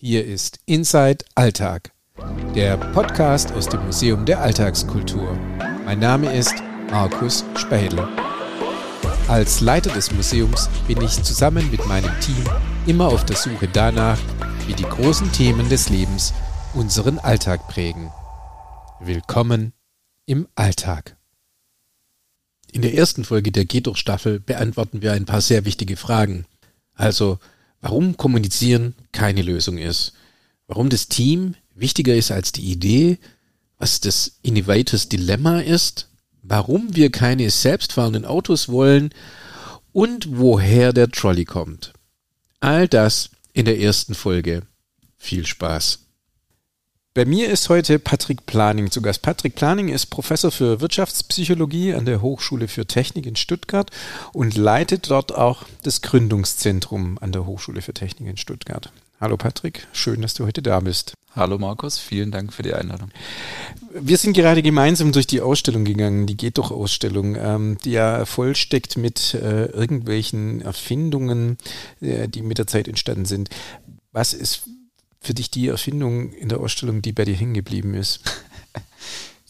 Hier ist Inside Alltag, der Podcast aus dem Museum der Alltagskultur. Mein Name ist Markus Spähle. Als Leiter des Museums bin ich zusammen mit meinem Team immer auf der Suche danach, wie die großen Themen des Lebens unseren Alltag prägen. Willkommen im Alltag. In der ersten Folge der Geht Staffel beantworten wir ein paar sehr wichtige Fragen. Also, warum Kommunizieren keine Lösung ist, warum das Team wichtiger ist als die Idee, was das Innovators Dilemma ist, warum wir keine selbstfahrenden Autos wollen und woher der Trolley kommt. All das in der ersten Folge. Viel Spaß. Bei mir ist heute Patrick Planing zu Gast. Patrick Planing ist Professor für Wirtschaftspsychologie an der Hochschule für Technik in Stuttgart und leitet dort auch das Gründungszentrum an der Hochschule für Technik in Stuttgart. Hallo Patrick, schön, dass du heute da bist. Hallo Markus, vielen Dank für die Einladung. Wir sind gerade gemeinsam durch die Ausstellung gegangen, die Geht doch Ausstellung, ähm, die ja vollsteckt mit äh, irgendwelchen Erfindungen, äh, die mit der Zeit entstanden sind. Was ist für dich die Erfindung in der Ausstellung, die bei dir hängen geblieben ist?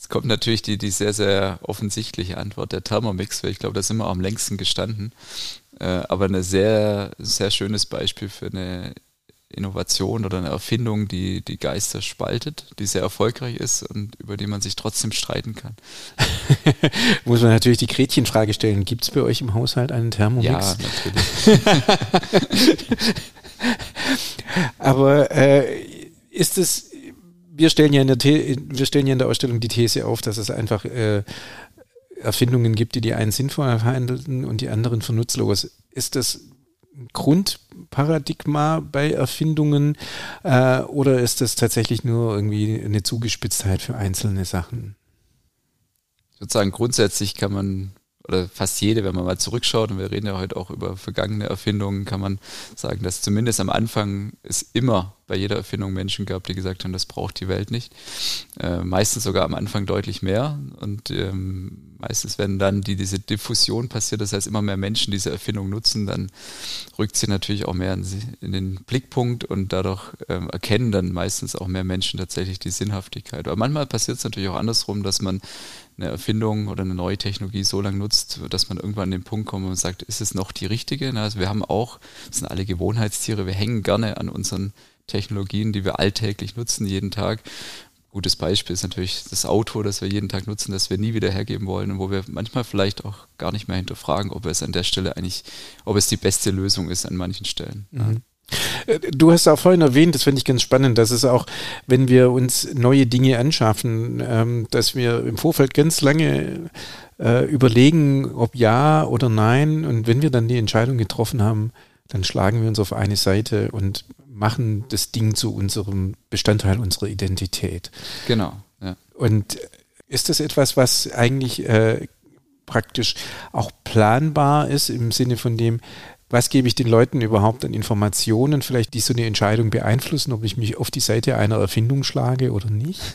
Es kommt natürlich die, die sehr, sehr offensichtliche Antwort, der Thermomix, weil ich glaube, da sind wir am längsten gestanden. Äh, aber ein sehr, sehr schönes Beispiel für eine Innovation oder eine Erfindung, die die Geister spaltet, die sehr erfolgreich ist und über die man sich trotzdem streiten kann. Muss man natürlich die Gretchenfrage stellen, gibt es bei euch im Haushalt einen Thermomix? Ja, natürlich. Aber äh, ist es, wir stellen ja in der The wir stellen ja in der Ausstellung die These auf, dass es einfach äh, Erfindungen gibt, die die einen sinnvoll handelten und die anderen für nutzlos. Ist das ein Grundparadigma bei Erfindungen äh, oder ist das tatsächlich nur irgendwie eine Zugespitztheit für einzelne Sachen? Sozusagen grundsätzlich kann man oder fast jede, wenn man mal zurückschaut, und wir reden ja heute auch über vergangene Erfindungen, kann man sagen, dass zumindest am Anfang es immer bei jeder Erfindung Menschen gab, die gesagt haben, das braucht die Welt nicht. Äh, meistens sogar am Anfang deutlich mehr. Und ähm, meistens, wenn dann die, diese Diffusion passiert, das heißt immer mehr Menschen diese Erfindung nutzen, dann rückt sie natürlich auch mehr in, in den Blickpunkt und dadurch ähm, erkennen dann meistens auch mehr Menschen tatsächlich die Sinnhaftigkeit. Aber manchmal passiert es natürlich auch andersrum, dass man eine Erfindung oder eine neue Technologie so lange nutzt, dass man irgendwann an den Punkt kommt und sagt, ist es noch die richtige? Also wir haben auch, das sind alle Gewohnheitstiere, wir hängen gerne an unseren Technologien, die wir alltäglich nutzen, jeden Tag. Gutes Beispiel ist natürlich das Auto, das wir jeden Tag nutzen, das wir nie wieder hergeben wollen und wo wir manchmal vielleicht auch gar nicht mehr hinterfragen, ob es an der Stelle eigentlich, ob es die beste Lösung ist an manchen Stellen. Mhm. Äh, du hast auch vorhin erwähnt, das finde ich ganz spannend, dass es auch, wenn wir uns neue Dinge anschaffen, ähm, dass wir im Vorfeld ganz lange äh, überlegen, ob ja oder nein. Und wenn wir dann die Entscheidung getroffen haben, dann schlagen wir uns auf eine Seite und machen das Ding zu unserem Bestandteil unserer Identität. Genau. Ja. Und ist das etwas, was eigentlich äh, praktisch auch planbar ist im Sinne von dem, was gebe ich den Leuten überhaupt an Informationen, vielleicht die so eine Entscheidung beeinflussen, ob ich mich auf die Seite einer Erfindung schlage oder nicht?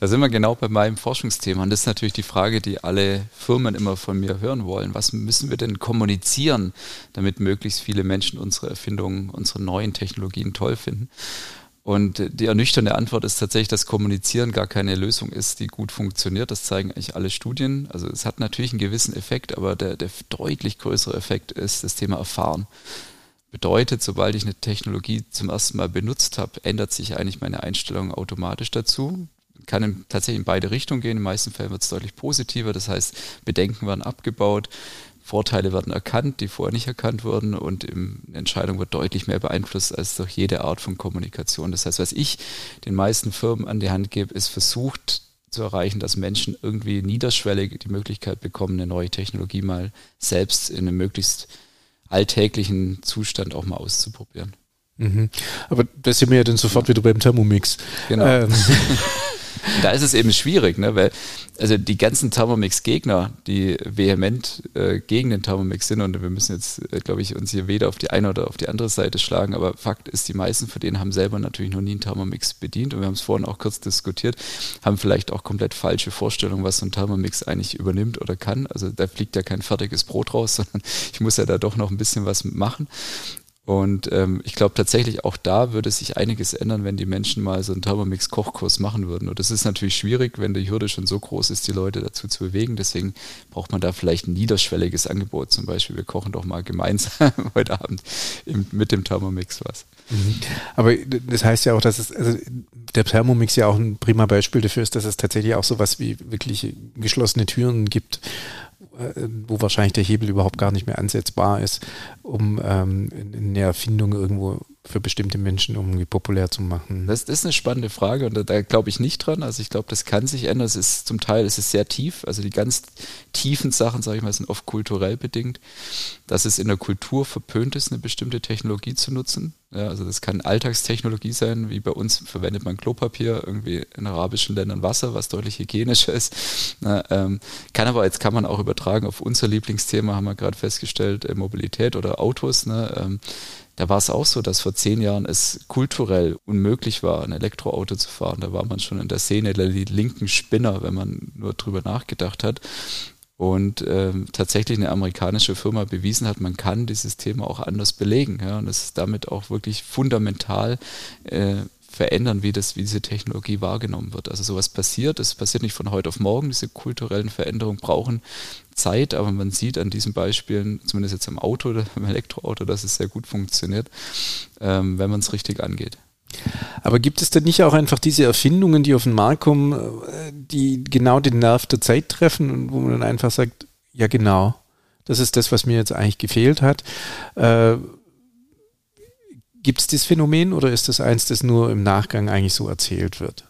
Da sind wir genau bei meinem Forschungsthema. Und das ist natürlich die Frage, die alle Firmen immer von mir hören wollen. Was müssen wir denn kommunizieren, damit möglichst viele Menschen unsere Erfindungen, unsere neuen Technologien toll finden? Und die ernüchternde Antwort ist tatsächlich, dass Kommunizieren gar keine Lösung ist, die gut funktioniert. Das zeigen eigentlich alle Studien. Also es hat natürlich einen gewissen Effekt, aber der, der deutlich größere Effekt ist das Thema Erfahren. Bedeutet, sobald ich eine Technologie zum ersten Mal benutzt habe, ändert sich eigentlich meine Einstellung automatisch dazu. Kann in, tatsächlich in beide Richtungen gehen. In den meisten Fällen wird es deutlich positiver. Das heißt, Bedenken werden abgebaut. Vorteile werden erkannt, die vorher nicht erkannt wurden und eine Entscheidung wird deutlich mehr beeinflusst als durch jede Art von Kommunikation. Das heißt, was ich den meisten Firmen an die Hand gebe, ist versucht zu erreichen, dass Menschen irgendwie niederschwellig die Möglichkeit bekommen, eine neue Technologie mal selbst in einem möglichst alltäglichen Zustand auch mal auszuprobieren. Mhm. Aber da sind wir ja dann sofort wieder beim Thermomix. Genau. Ähm. da ist es eben schwierig, ne? weil also die ganzen Thermomix-Gegner, die vehement äh, gegen den Thermomix sind, und wir müssen jetzt, äh, glaube ich, uns hier weder auf die eine oder auf die andere Seite schlagen, aber Fakt ist, die meisten von denen haben selber natürlich noch nie einen Thermomix bedient und wir haben es vorhin auch kurz diskutiert, haben vielleicht auch komplett falsche Vorstellungen, was so ein Thermomix eigentlich übernimmt oder kann. Also da fliegt ja kein fertiges Brot raus, sondern ich muss ja da doch noch ein bisschen was machen. Und ähm, ich glaube tatsächlich auch da würde sich einiges ändern, wenn die Menschen mal so einen Thermomix-Kochkurs machen würden. Und das ist natürlich schwierig, wenn die Hürde schon so groß ist, die Leute dazu zu bewegen. Deswegen braucht man da vielleicht ein niederschwelliges Angebot. Zum Beispiel, wir kochen doch mal gemeinsam heute Abend mit dem Thermomix was. Mhm. Aber das heißt ja auch, dass es, also der Thermomix ja auch ein prima Beispiel dafür ist, dass es tatsächlich auch sowas wie wirklich geschlossene Türen gibt, wo wahrscheinlich der Hebel überhaupt gar nicht mehr ansetzbar ist, um ähm, eine Erfindung irgendwo für bestimmte Menschen irgendwie populär zu machen? Das, das ist eine spannende Frage und da, da glaube ich nicht dran. Also ich glaube, das kann sich ändern. Es ist zum Teil es ist sehr tief. Also die ganz tiefen Sachen, sage ich mal, sind oft kulturell bedingt. Dass es in der Kultur verpönt ist, eine bestimmte Technologie zu nutzen. Ja, also das kann Alltagstechnologie sein, wie bei uns verwendet man Klopapier, irgendwie in arabischen Ländern Wasser, was deutlich hygienischer ist. Na, ähm, kann aber, jetzt kann man auch übertragen auf unser Lieblingsthema, haben wir gerade festgestellt, äh, Mobilität oder Autos. Ne, ähm, da war es auch so, dass vor zehn Jahren es kulturell unmöglich war, ein Elektroauto zu fahren. Da war man schon in der Szene der linken Spinner, wenn man nur drüber nachgedacht hat. Und ähm, tatsächlich eine amerikanische Firma bewiesen hat, man kann dieses Thema auch anders belegen. Ja, und es ist damit auch wirklich fundamental äh, verändern, wie, das, wie diese Technologie wahrgenommen wird. Also sowas passiert, es passiert nicht von heute auf morgen, diese kulturellen Veränderungen brauchen Zeit, aber man sieht an diesen Beispielen, zumindest jetzt im Auto, im Elektroauto, dass es sehr gut funktioniert, ähm, wenn man es richtig angeht. Aber gibt es denn nicht auch einfach diese Erfindungen, die auf den Markt kommen, äh, die genau den Nerv der Zeit treffen und wo man dann einfach sagt, ja genau, das ist das, was mir jetzt eigentlich gefehlt hat. Äh, Gibt es dieses Phänomen oder ist das eins, das nur im Nachgang eigentlich so erzählt wird?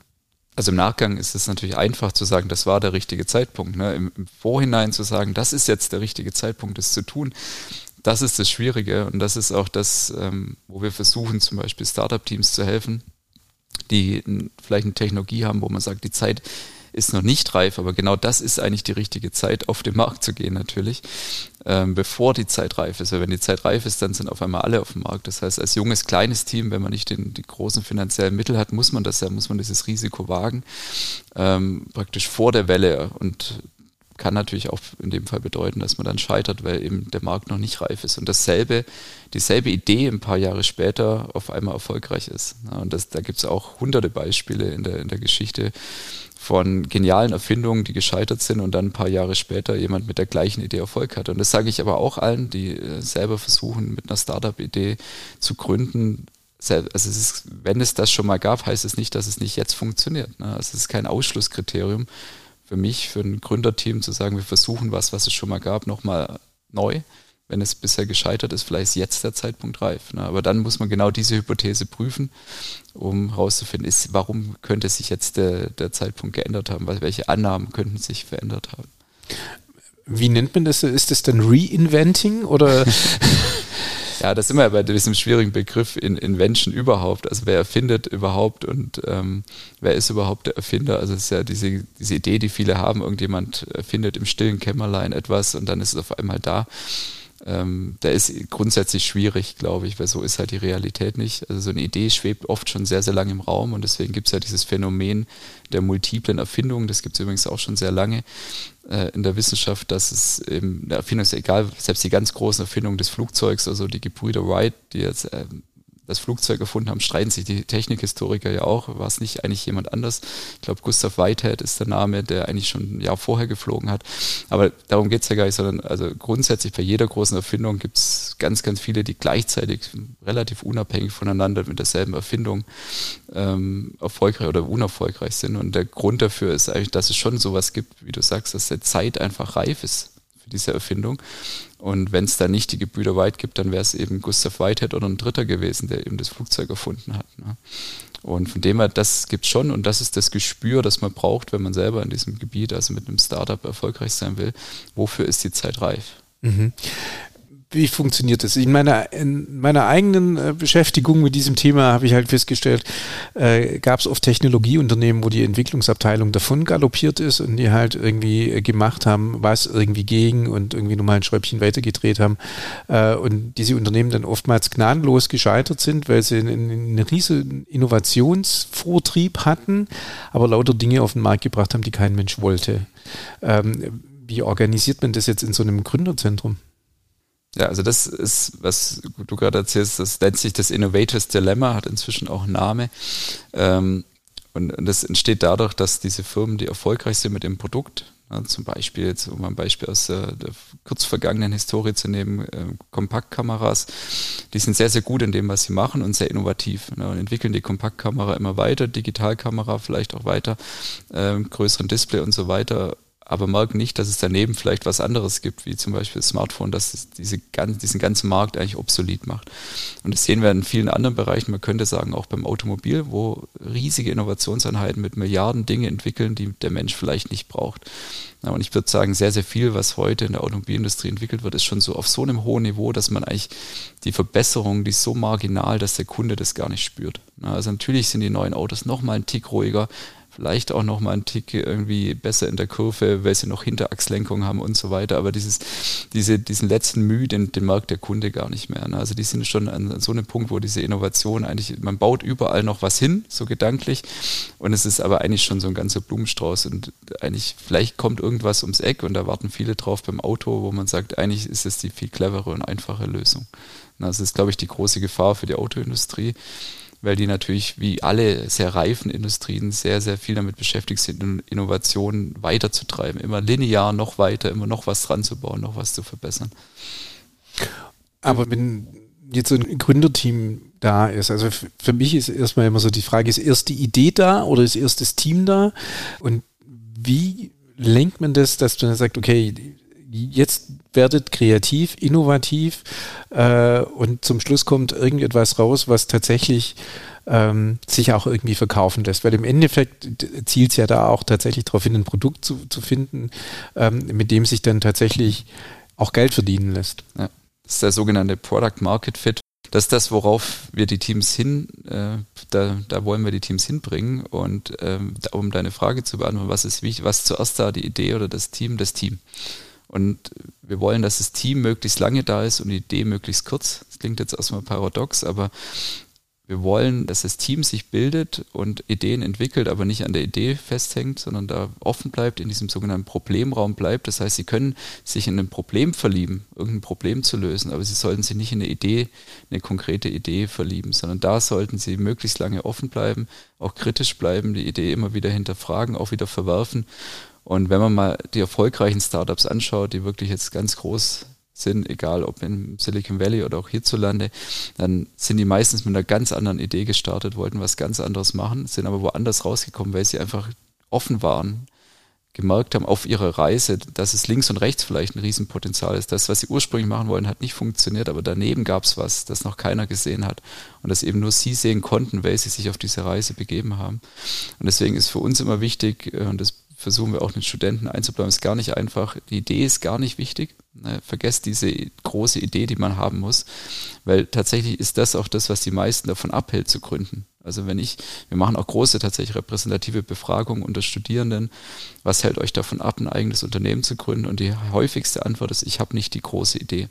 Also im Nachgang ist es natürlich einfach zu sagen, das war der richtige Zeitpunkt. Ne? Im, Im, Vorhinein zu sagen, das ist jetzt der richtige Zeitpunkt, das zu tun, das ist das Schwierige und das ist auch das, ähm, wo wir versuchen, zum Beispiel Startup-Teams zu helfen, die vielleicht eine Technologie haben, wo man sagt, die Zeit ist noch nicht reif, aber genau das ist eigentlich die richtige Zeit, auf den Markt zu gehen natürlich, ähm, bevor die Zeit reif ist. Weil wenn die Zeit reif ist, dann sind auf einmal alle auf dem Markt. Das heißt, als junges, kleines Team, wenn man nicht den, die großen finanziellen Mittel hat, muss man das ja, muss man dieses Risiko wagen, ähm, praktisch vor der Welle und kann natürlich auch in dem Fall bedeuten, dass man dann scheitert, weil eben der Markt noch nicht reif ist und dasselbe, dieselbe Idee ein paar Jahre später auf einmal erfolgreich ist. Und das, da gibt es auch hunderte Beispiele in der, in der Geschichte, von genialen Erfindungen, die gescheitert sind und dann ein paar Jahre später jemand mit der gleichen Idee Erfolg hat. Und das sage ich aber auch allen, die äh, selber versuchen, mit einer Startup-Idee zu gründen. Also es ist, wenn es das schon mal gab, heißt es nicht, dass es nicht jetzt funktioniert. Ne? Also es ist kein Ausschlusskriterium für mich, für ein Gründerteam zu sagen, wir versuchen was, was es schon mal gab, nochmal neu wenn es bisher gescheitert ist, vielleicht ist jetzt der Zeitpunkt reif. Ne? Aber dann muss man genau diese Hypothese prüfen, um herauszufinden, ist, warum könnte sich jetzt der, der Zeitpunkt geändert haben, welche Annahmen könnten sich verändert haben. Wie nennt man das? Ist das dann Reinventing oder? ja, das ist immer bei diesem schwierigen Begriff in Invention überhaupt. Also wer erfindet überhaupt und ähm, wer ist überhaupt der Erfinder? Also es ist ja diese, diese Idee, die viele haben, irgendjemand erfindet im stillen Kämmerlein etwas und dann ist es auf einmal da ähm, der ist grundsätzlich schwierig, glaube ich, weil so ist halt die Realität nicht. Also so eine Idee schwebt oft schon sehr, sehr lange im Raum und deswegen gibt es ja dieses Phänomen der multiplen Erfindungen, das gibt es übrigens auch schon sehr lange äh, in der Wissenschaft, dass es eben, eine Erfindung ist egal, selbst die ganz großen Erfindungen des Flugzeugs, also die Gebrüder Wright, die jetzt äh, das Flugzeug erfunden haben, streiten sich die Technikhistoriker ja auch. War es nicht eigentlich jemand anders? Ich glaube, Gustav Whitehead ist der Name, der eigentlich schon ein Jahr vorher geflogen hat. Aber darum geht es ja gar nicht, sondern also grundsätzlich bei jeder großen Erfindung gibt es ganz, ganz viele, die gleichzeitig relativ unabhängig voneinander mit derselben Erfindung ähm, erfolgreich oder unerfolgreich sind. Und der Grund dafür ist eigentlich, dass es schon sowas gibt, wie du sagst, dass der Zeit einfach reif ist für diese Erfindung. Und wenn es da nicht die Gebrüder White gibt, dann wäre es eben Gustav Whitehead oder ein Dritter gewesen, der eben das Flugzeug erfunden hat. Ne? Und von dem her, das gibt schon und das ist das Gespür, das man braucht, wenn man selber in diesem Gebiet, also mit einem Startup erfolgreich sein will. Wofür ist die Zeit reif? Mhm wie funktioniert das? In meiner, in meiner eigenen äh, Beschäftigung mit diesem Thema habe ich halt festgestellt, äh, gab es oft Technologieunternehmen, wo die Entwicklungsabteilung davon galoppiert ist und die halt irgendwie äh, gemacht haben, was irgendwie ging und irgendwie nochmal ein Schräubchen weitergedreht haben. Äh, und diese Unternehmen dann oftmals gnadenlos gescheitert sind, weil sie einen, einen riesen Innovationsvortrieb hatten, aber lauter Dinge auf den Markt gebracht haben, die kein Mensch wollte. Ähm, wie organisiert man das jetzt in so einem Gründerzentrum? Ja, also das ist, was du gerade erzählst, das nennt sich das Innovators Dilemma, hat inzwischen auch einen Namen. Ähm, und das entsteht dadurch, dass diese Firmen, die erfolgreich sind mit dem Produkt, ja, zum Beispiel, jetzt um ein Beispiel aus der, der kurz vergangenen Historie zu nehmen, äh, Kompaktkameras, die sind sehr, sehr gut in dem, was sie machen und sehr innovativ ne, und entwickeln die Kompaktkamera immer weiter, Digitalkamera vielleicht auch weiter, äh, größeren Display und so weiter aber merken nicht, dass es daneben vielleicht was anderes gibt, wie zum Beispiel das Smartphone, das diese, diesen ganzen Markt eigentlich obsolet macht. Und das sehen wir in vielen anderen Bereichen, man könnte sagen auch beim Automobil, wo riesige Innovationseinheiten mit Milliarden Dinge entwickeln, die der Mensch vielleicht nicht braucht. Und ich würde sagen, sehr, sehr viel, was heute in der Automobilindustrie entwickelt wird, ist schon so auf so einem hohen Niveau, dass man eigentlich die Verbesserung, die ist so marginal, dass der Kunde das gar nicht spürt. Also natürlich sind die neuen Autos noch mal einen Tick ruhiger, vielleicht auch noch mal einen Tick irgendwie besser in der Kurve, weil sie noch Hinterachslenkung haben und so weiter. Aber dieses, diese, diesen letzten Mühe, den, den merkt der Kunde gar nicht mehr. Ne? Also die sind schon an so einem Punkt, wo diese Innovation eigentlich, man baut überall noch was hin, so gedanklich. Und es ist aber eigentlich schon so ein ganzer Blumenstrauß. Und eigentlich, vielleicht kommt irgendwas ums Eck und da warten viele drauf beim Auto, wo man sagt, eigentlich ist es die viel clevere und einfache Lösung. Das ist, glaube ich, die große Gefahr für die Autoindustrie weil die natürlich wie alle sehr reifen Industrien sehr, sehr viel damit beschäftigt sind, Innovationen weiterzutreiben, immer linear noch weiter, immer noch was dran zu bauen, noch was zu verbessern. Aber wenn jetzt so ein Gründerteam da ist, also für mich ist erstmal immer so die Frage, ist erst die Idee da oder ist erst das Team da? Und wie lenkt man das, dass man sagt, okay, jetzt werdet kreativ, innovativ äh, und zum Schluss kommt irgendetwas raus, was tatsächlich ähm, sich auch irgendwie verkaufen lässt. Weil im Endeffekt zielt es ja da auch tatsächlich darauf hin, ein Produkt zu, zu finden, ähm, mit dem sich dann tatsächlich auch Geld verdienen lässt. Ja. Das ist der sogenannte Product Market Fit. Das ist das, worauf wir die Teams hin, äh, da, da wollen wir die Teams hinbringen. Und ähm, um deine Frage zu beantworten, was ist wichtig, was zuerst da, die Idee oder das Team? Das Team. Und wir wollen, dass das Team möglichst lange da ist und die Idee möglichst kurz. Das klingt jetzt erstmal paradox, aber wir wollen, dass das Team sich bildet und Ideen entwickelt, aber nicht an der Idee festhängt, sondern da offen bleibt, in diesem sogenannten Problemraum bleibt. Das heißt, sie können sich in ein Problem verlieben, irgendein Problem zu lösen, aber sie sollten sich nicht in eine Idee, eine konkrete Idee verlieben, sondern da sollten sie möglichst lange offen bleiben, auch kritisch bleiben, die Idee immer wieder hinterfragen, auch wieder verwerfen und wenn man mal die erfolgreichen Startups anschaut, die wirklich jetzt ganz groß sind, egal ob im Silicon Valley oder auch hierzulande, dann sind die meistens mit einer ganz anderen Idee gestartet, wollten was ganz anderes machen, sind aber woanders rausgekommen, weil sie einfach offen waren, gemerkt haben auf ihrer Reise, dass es links und rechts vielleicht ein Riesenpotenzial ist. Das, was sie ursprünglich machen wollen, hat nicht funktioniert, aber daneben gab es was, das noch keiner gesehen hat und das eben nur sie sehen konnten, weil sie sich auf diese Reise begeben haben. Und deswegen ist für uns immer wichtig, äh, und das versuchen wir auch den Studenten einzubleiben. Ist gar nicht einfach. Die Idee ist gar nicht wichtig. Ne, vergesst diese große Idee, die man haben muss, weil tatsächlich ist das auch das, was die meisten davon abhält zu gründen. Also wenn ich, wir machen auch große tatsächlich repräsentative Befragungen unter Studierenden, was hält euch davon ab, ein eigenes Unternehmen zu gründen? Und die häufigste Antwort ist, ich habe nicht die große Idee.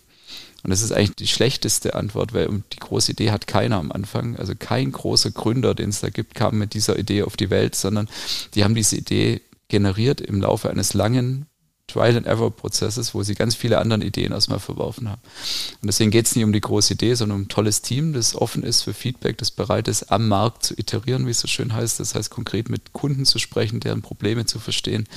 Und das ist eigentlich die schlechteste Antwort, weil die große Idee hat keiner am Anfang. Also kein großer Gründer, den es da gibt, kam mit dieser Idee auf die Welt, sondern die haben diese Idee generiert im Laufe eines langen Trial-and-Error-Prozesses, wo sie ganz viele andere Ideen erstmal verworfen haben. Und deswegen geht es nicht um die große Idee, sondern um ein tolles Team, das offen ist für Feedback, das bereit ist, am Markt zu iterieren, wie es so schön heißt. Das heißt, konkret mit Kunden zu sprechen, deren Probleme zu verstehen,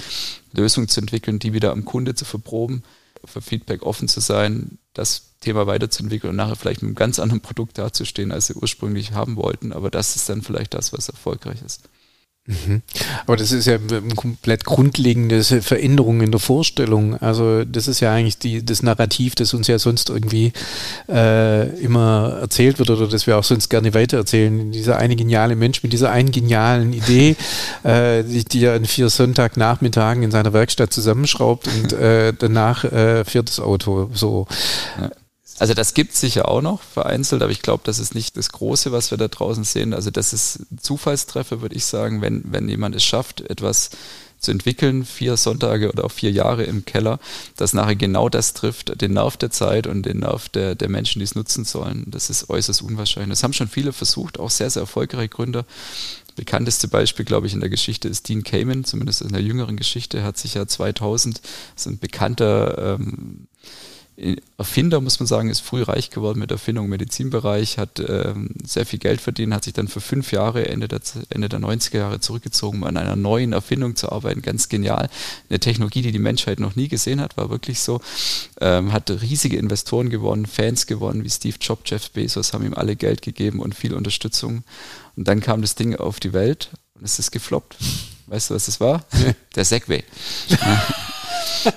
Lösungen zu entwickeln, die wieder am Kunde zu verproben, für Feedback offen zu sein, das Thema weiterzuentwickeln und nachher vielleicht mit einem ganz anderen Produkt dazustehen, als sie ursprünglich haben wollten. Aber das ist dann vielleicht das, was erfolgreich ist. Mhm. Aber das ist ja eine komplett grundlegende Veränderung in der Vorstellung. Also das ist ja eigentlich die, das Narrativ, das uns ja sonst irgendwie äh, immer erzählt wird oder das wir auch sonst gerne weitererzählen. Dieser eine geniale Mensch mit dieser einen genialen Idee, äh, die, die er in vier Sonntagnachmittagen in seiner Werkstatt zusammenschraubt und äh, danach äh, fährt das Auto so. Ja. Also das gibt es sicher auch noch vereinzelt, aber ich glaube, das ist nicht das Große, was wir da draußen sehen. Also das ist Zufallstreffer, würde ich sagen, wenn, wenn jemand es schafft, etwas zu entwickeln, vier Sonntage oder auch vier Jahre im Keller, dass nachher genau das trifft, den Nerv der Zeit und den Nerv der, der Menschen, die es nutzen sollen. Das ist äußerst unwahrscheinlich. Das haben schon viele versucht, auch sehr, sehr erfolgreiche Gründer. Bekannteste Beispiel, glaube ich, in der Geschichte ist Dean Kamen, zumindest in der jüngeren Geschichte, hat sich ja 2000, so ein bekannter ähm, Erfinder, muss man sagen, ist früh reich geworden mit Erfindung im Medizinbereich, hat ähm, sehr viel Geld verdient, hat sich dann für fünf Jahre, Ende der, Ende der 90er Jahre zurückgezogen, um an einer neuen Erfindung zu arbeiten. Ganz genial. Eine Technologie, die die Menschheit noch nie gesehen hat, war wirklich so. Ähm, hat riesige Investoren gewonnen, Fans gewonnen, wie Steve Jobs, Jeff Bezos, haben ihm alle Geld gegeben und viel Unterstützung. Und dann kam das Ding auf die Welt und es ist gefloppt. Weißt du, was das war? Der Segway.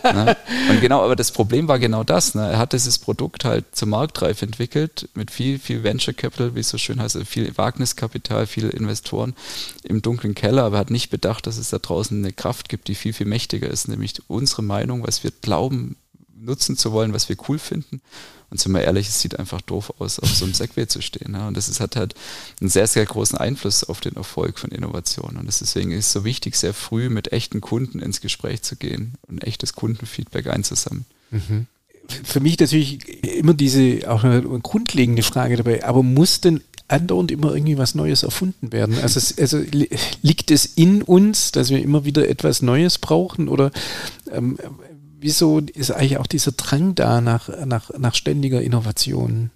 ne? Und genau, aber das Problem war genau das. Ne? Er hat dieses Produkt halt zur Marktreife entwickelt, mit viel, viel Venture Capital, wie es so schön heißt, also viel Wagniskapital, viele Investoren im dunklen Keller, aber er hat nicht bedacht, dass es da draußen eine Kraft gibt, die viel, viel mächtiger ist, nämlich unsere Meinung, was wir glauben, nutzen zu wollen, was wir cool finden. Und sind wir ehrlich, es sieht einfach doof aus, auf so einem Segway zu stehen. Ja. Und das ist, hat halt einen sehr, sehr großen Einfluss auf den Erfolg von Innovationen. Und deswegen ist es so wichtig, sehr früh mit echten Kunden ins Gespräch zu gehen und echtes Kundenfeedback einzusammeln. Mhm. Für mich natürlich immer diese auch eine grundlegende Frage dabei, aber muss denn andauernd immer irgendwie was Neues erfunden werden? Also, es, also liegt es in uns, dass wir immer wieder etwas Neues brauchen oder ähm, wieso ist eigentlich auch dieser Drang da nach, nach, nach ständiger Innovation?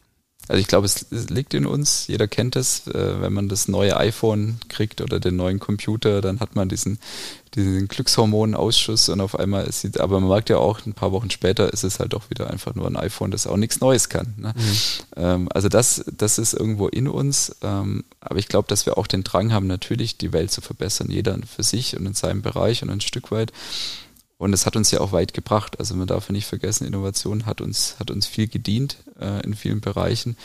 Also ich glaube, es, liegt in uns, jeder kennt es, äh, wenn man das neue iPhone kriegt oder den neuen Computer, dann hat man diesen, diesen Glückshormonausschuss und auf einmal es, aber man merkt ja auch, ein paar Wochen später ist es halt auch wieder einfach nur ein iPhone, das auch nichts Neues kann. Ne? Mhm. Ähm, also das, das ist irgendwo in uns, ähm, aber ich glaube, dass wir auch den Drang haben, natürlich die Welt zu verbessern, jeder für sich und in seinem Bereich und ein Stück weit. Und es hat uns ja auch weit gebracht. Also man darf ja nicht vergessen, Innovation hat uns, hat uns viel gedient äh, in vielen Bereichen.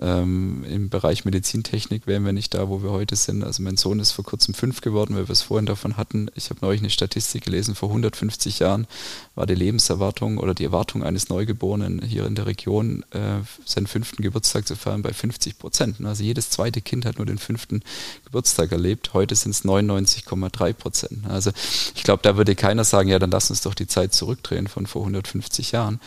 Ähm, Im Bereich Medizintechnik wären wir nicht da, wo wir heute sind. Also mein Sohn ist vor kurzem fünf geworden, weil wir es vorhin davon hatten. Ich habe neulich eine Statistik gelesen, vor 150 Jahren war die Lebenserwartung oder die Erwartung eines Neugeborenen hier in der Region, äh, seinen fünften Geburtstag zu feiern, bei 50 Prozent. Also jedes zweite Kind hat nur den fünften Geburtstag erlebt. Heute sind es 99,3 Prozent. Also ich glaube, da würde keiner sagen, ja, dann lass uns doch die Zeit zurückdrehen von vor 150 Jahren.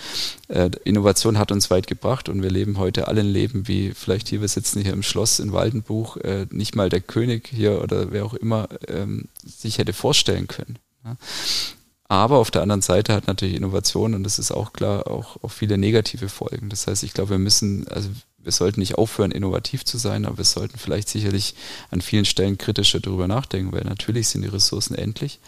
Äh, Innovation hat uns weit gebracht und wir leben heute alle ein Leben wie vielleicht hier, wir sitzen hier im Schloss in Waldenbuch, äh, nicht mal der König hier oder wer auch immer ähm, sich hätte vorstellen können. Ja. Aber auf der anderen Seite hat natürlich Innovation, und das ist auch klar, auch, auch viele negative Folgen. Das heißt, ich glaube, wir müssen, also wir sollten nicht aufhören, innovativ zu sein, aber wir sollten vielleicht sicherlich an vielen Stellen kritischer darüber nachdenken, weil natürlich sind die Ressourcen endlich.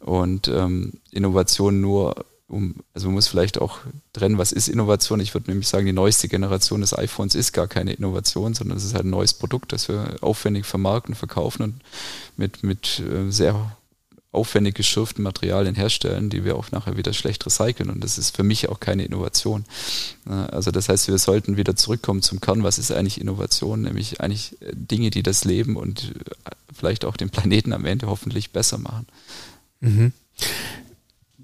Und ähm, Innovation nur um, also man muss vielleicht auch trennen, was ist Innovation. Ich würde nämlich sagen, die neueste Generation des iPhones ist gar keine Innovation, sondern es ist halt ein neues Produkt, das wir aufwendig vermarkten, verkaufen und mit, mit äh, sehr aufwendig geschürften Materialien herstellen, die wir auch nachher wieder schlecht recyceln. Und das ist für mich auch keine Innovation. Also das heißt, wir sollten wieder zurückkommen zum Kern. Was ist eigentlich Innovation? Nämlich eigentlich äh, Dinge, die das Leben und äh, vielleicht auch den Planeten am Ende hoffentlich besser machen. Mhm.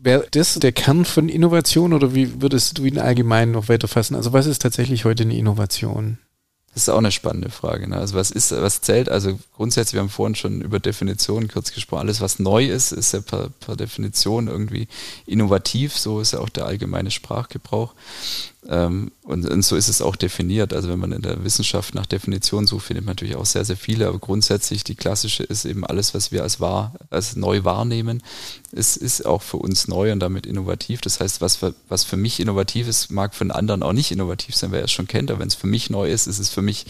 Wäre das der Kern von Innovation oder wie würdest du ihn allgemein noch weiter fassen? Also was ist tatsächlich heute eine Innovation? Das ist auch eine spannende Frage. Ne? Also was ist, was zählt? Also grundsätzlich, wir haben vorhin schon über Definitionen kurz gesprochen. Alles, was neu ist, ist ja per, per Definition irgendwie innovativ. So ist ja auch der allgemeine Sprachgebrauch. Ähm, und, und, so ist es auch definiert. Also wenn man in der Wissenschaft nach Definitionen sucht, findet man natürlich auch sehr, sehr viele. Aber grundsätzlich die klassische ist eben alles, was wir als wahr, als neu wahrnehmen, ist, ist auch für uns neu und damit innovativ. Das heißt, was für, was für mich innovativ ist, mag für einen anderen auch nicht innovativ sein, wer es schon kennt. Aber wenn es für mich neu ist, ist es für mich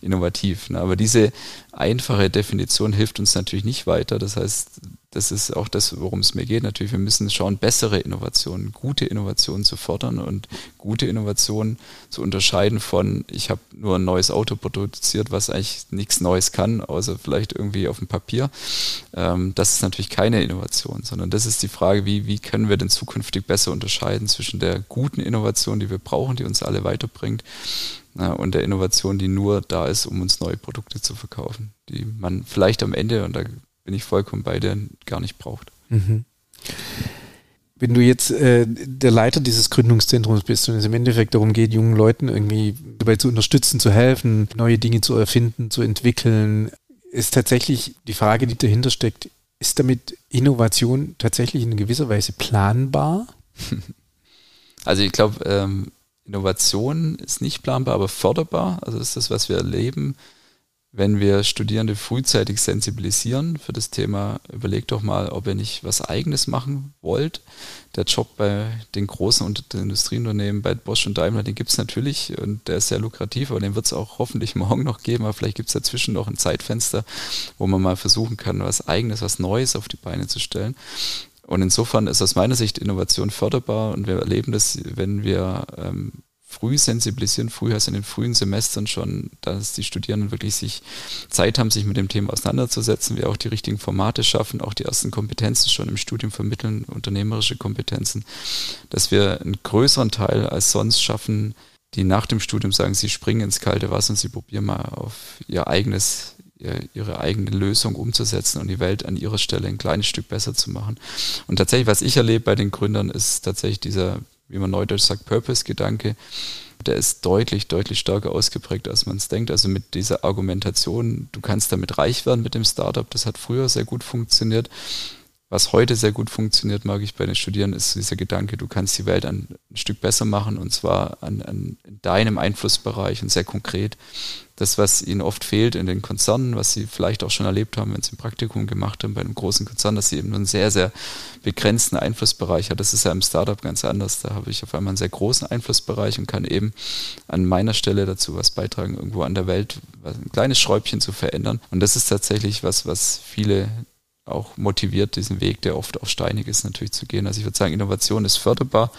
innovativ. Ne? Aber diese einfache Definition hilft uns natürlich nicht weiter. Das heißt, das ist auch das, worum es mir geht. Natürlich, wir müssen schauen, bessere Innovationen, gute Innovationen zu fördern und gute Innovationen zu unterscheiden von, ich habe nur ein neues Auto produziert, was eigentlich nichts Neues kann, außer vielleicht irgendwie auf dem Papier. Ähm, das ist natürlich keine Innovation, sondern das ist die Frage, wie, wie können wir denn zukünftig besser unterscheiden zwischen der guten Innovation, die wir brauchen, die uns alle weiterbringt, und der Innovation, die nur da ist, um uns neue Produkte zu verkaufen, die man vielleicht am Ende, und da bin ich vollkommen bei dir, gar nicht braucht. Mhm. Wenn du jetzt äh, der Leiter dieses Gründungszentrums bist und es im Endeffekt darum geht, jungen Leuten irgendwie dabei zu unterstützen, zu helfen, neue Dinge zu erfinden, zu entwickeln, ist tatsächlich die Frage, die dahinter steckt, ist damit Innovation tatsächlich in gewisser Weise planbar? Also ich glaube, ähm, Innovation ist nicht planbar, aber förderbar. Also das ist das, was wir erleben wenn wir Studierende frühzeitig sensibilisieren für das Thema, überlegt doch mal, ob ihr nicht was Eigenes machen wollt. Der Job bei den großen Industrieunternehmen, bei Bosch und Daimler, den gibt es natürlich und der ist sehr lukrativ, aber den wird es auch hoffentlich morgen noch geben, aber vielleicht gibt es dazwischen noch ein Zeitfenster, wo man mal versuchen kann, was Eigenes, was Neues auf die Beine zu stellen. Und insofern ist aus meiner Sicht Innovation förderbar und wir erleben das, wenn wir ähm, früh sensibilisieren, früh heißt in den frühen Semestern schon, dass die Studierenden wirklich sich Zeit haben, sich mit dem Thema auseinanderzusetzen, wir auch die richtigen Formate schaffen, auch die ersten Kompetenzen schon im Studium vermitteln, unternehmerische Kompetenzen, dass wir einen größeren Teil als sonst schaffen, die nach dem Studium sagen, sie springen ins kalte Wasser und sie probieren mal auf ihr eigenes ihre eigene Lösung umzusetzen und die Welt an ihrer Stelle ein kleines Stück besser zu machen. Und tatsächlich, was ich erlebe bei den Gründern, ist tatsächlich dieser wie man neudeutsch sagt, Purpose-Gedanke, der ist deutlich, deutlich stärker ausgeprägt, als man es denkt. Also mit dieser Argumentation, du kannst damit reich werden mit dem Startup, das hat früher sehr gut funktioniert. Was heute sehr gut funktioniert, mag ich bei den Studierenden, ist dieser Gedanke, du kannst die Welt ein, Stück besser machen und zwar an, an deinem Einflussbereich und sehr konkret. Das, was ihnen oft fehlt in den Konzernen, was sie vielleicht auch schon erlebt haben, wenn sie ein Praktikum gemacht haben bei einem großen Konzern, dass sie eben einen sehr, sehr begrenzten Einflussbereich hat. Das ist ja im Startup ganz anders. Da habe ich auf einmal einen sehr großen Einflussbereich und kann eben an meiner Stelle dazu was beitragen, irgendwo an der Welt ein kleines Schräubchen zu verändern. Und das ist tatsächlich was, was viele auch motiviert, diesen Weg, der oft auch steinig ist, natürlich zu gehen. Also ich würde sagen, Innovation ist förderbar,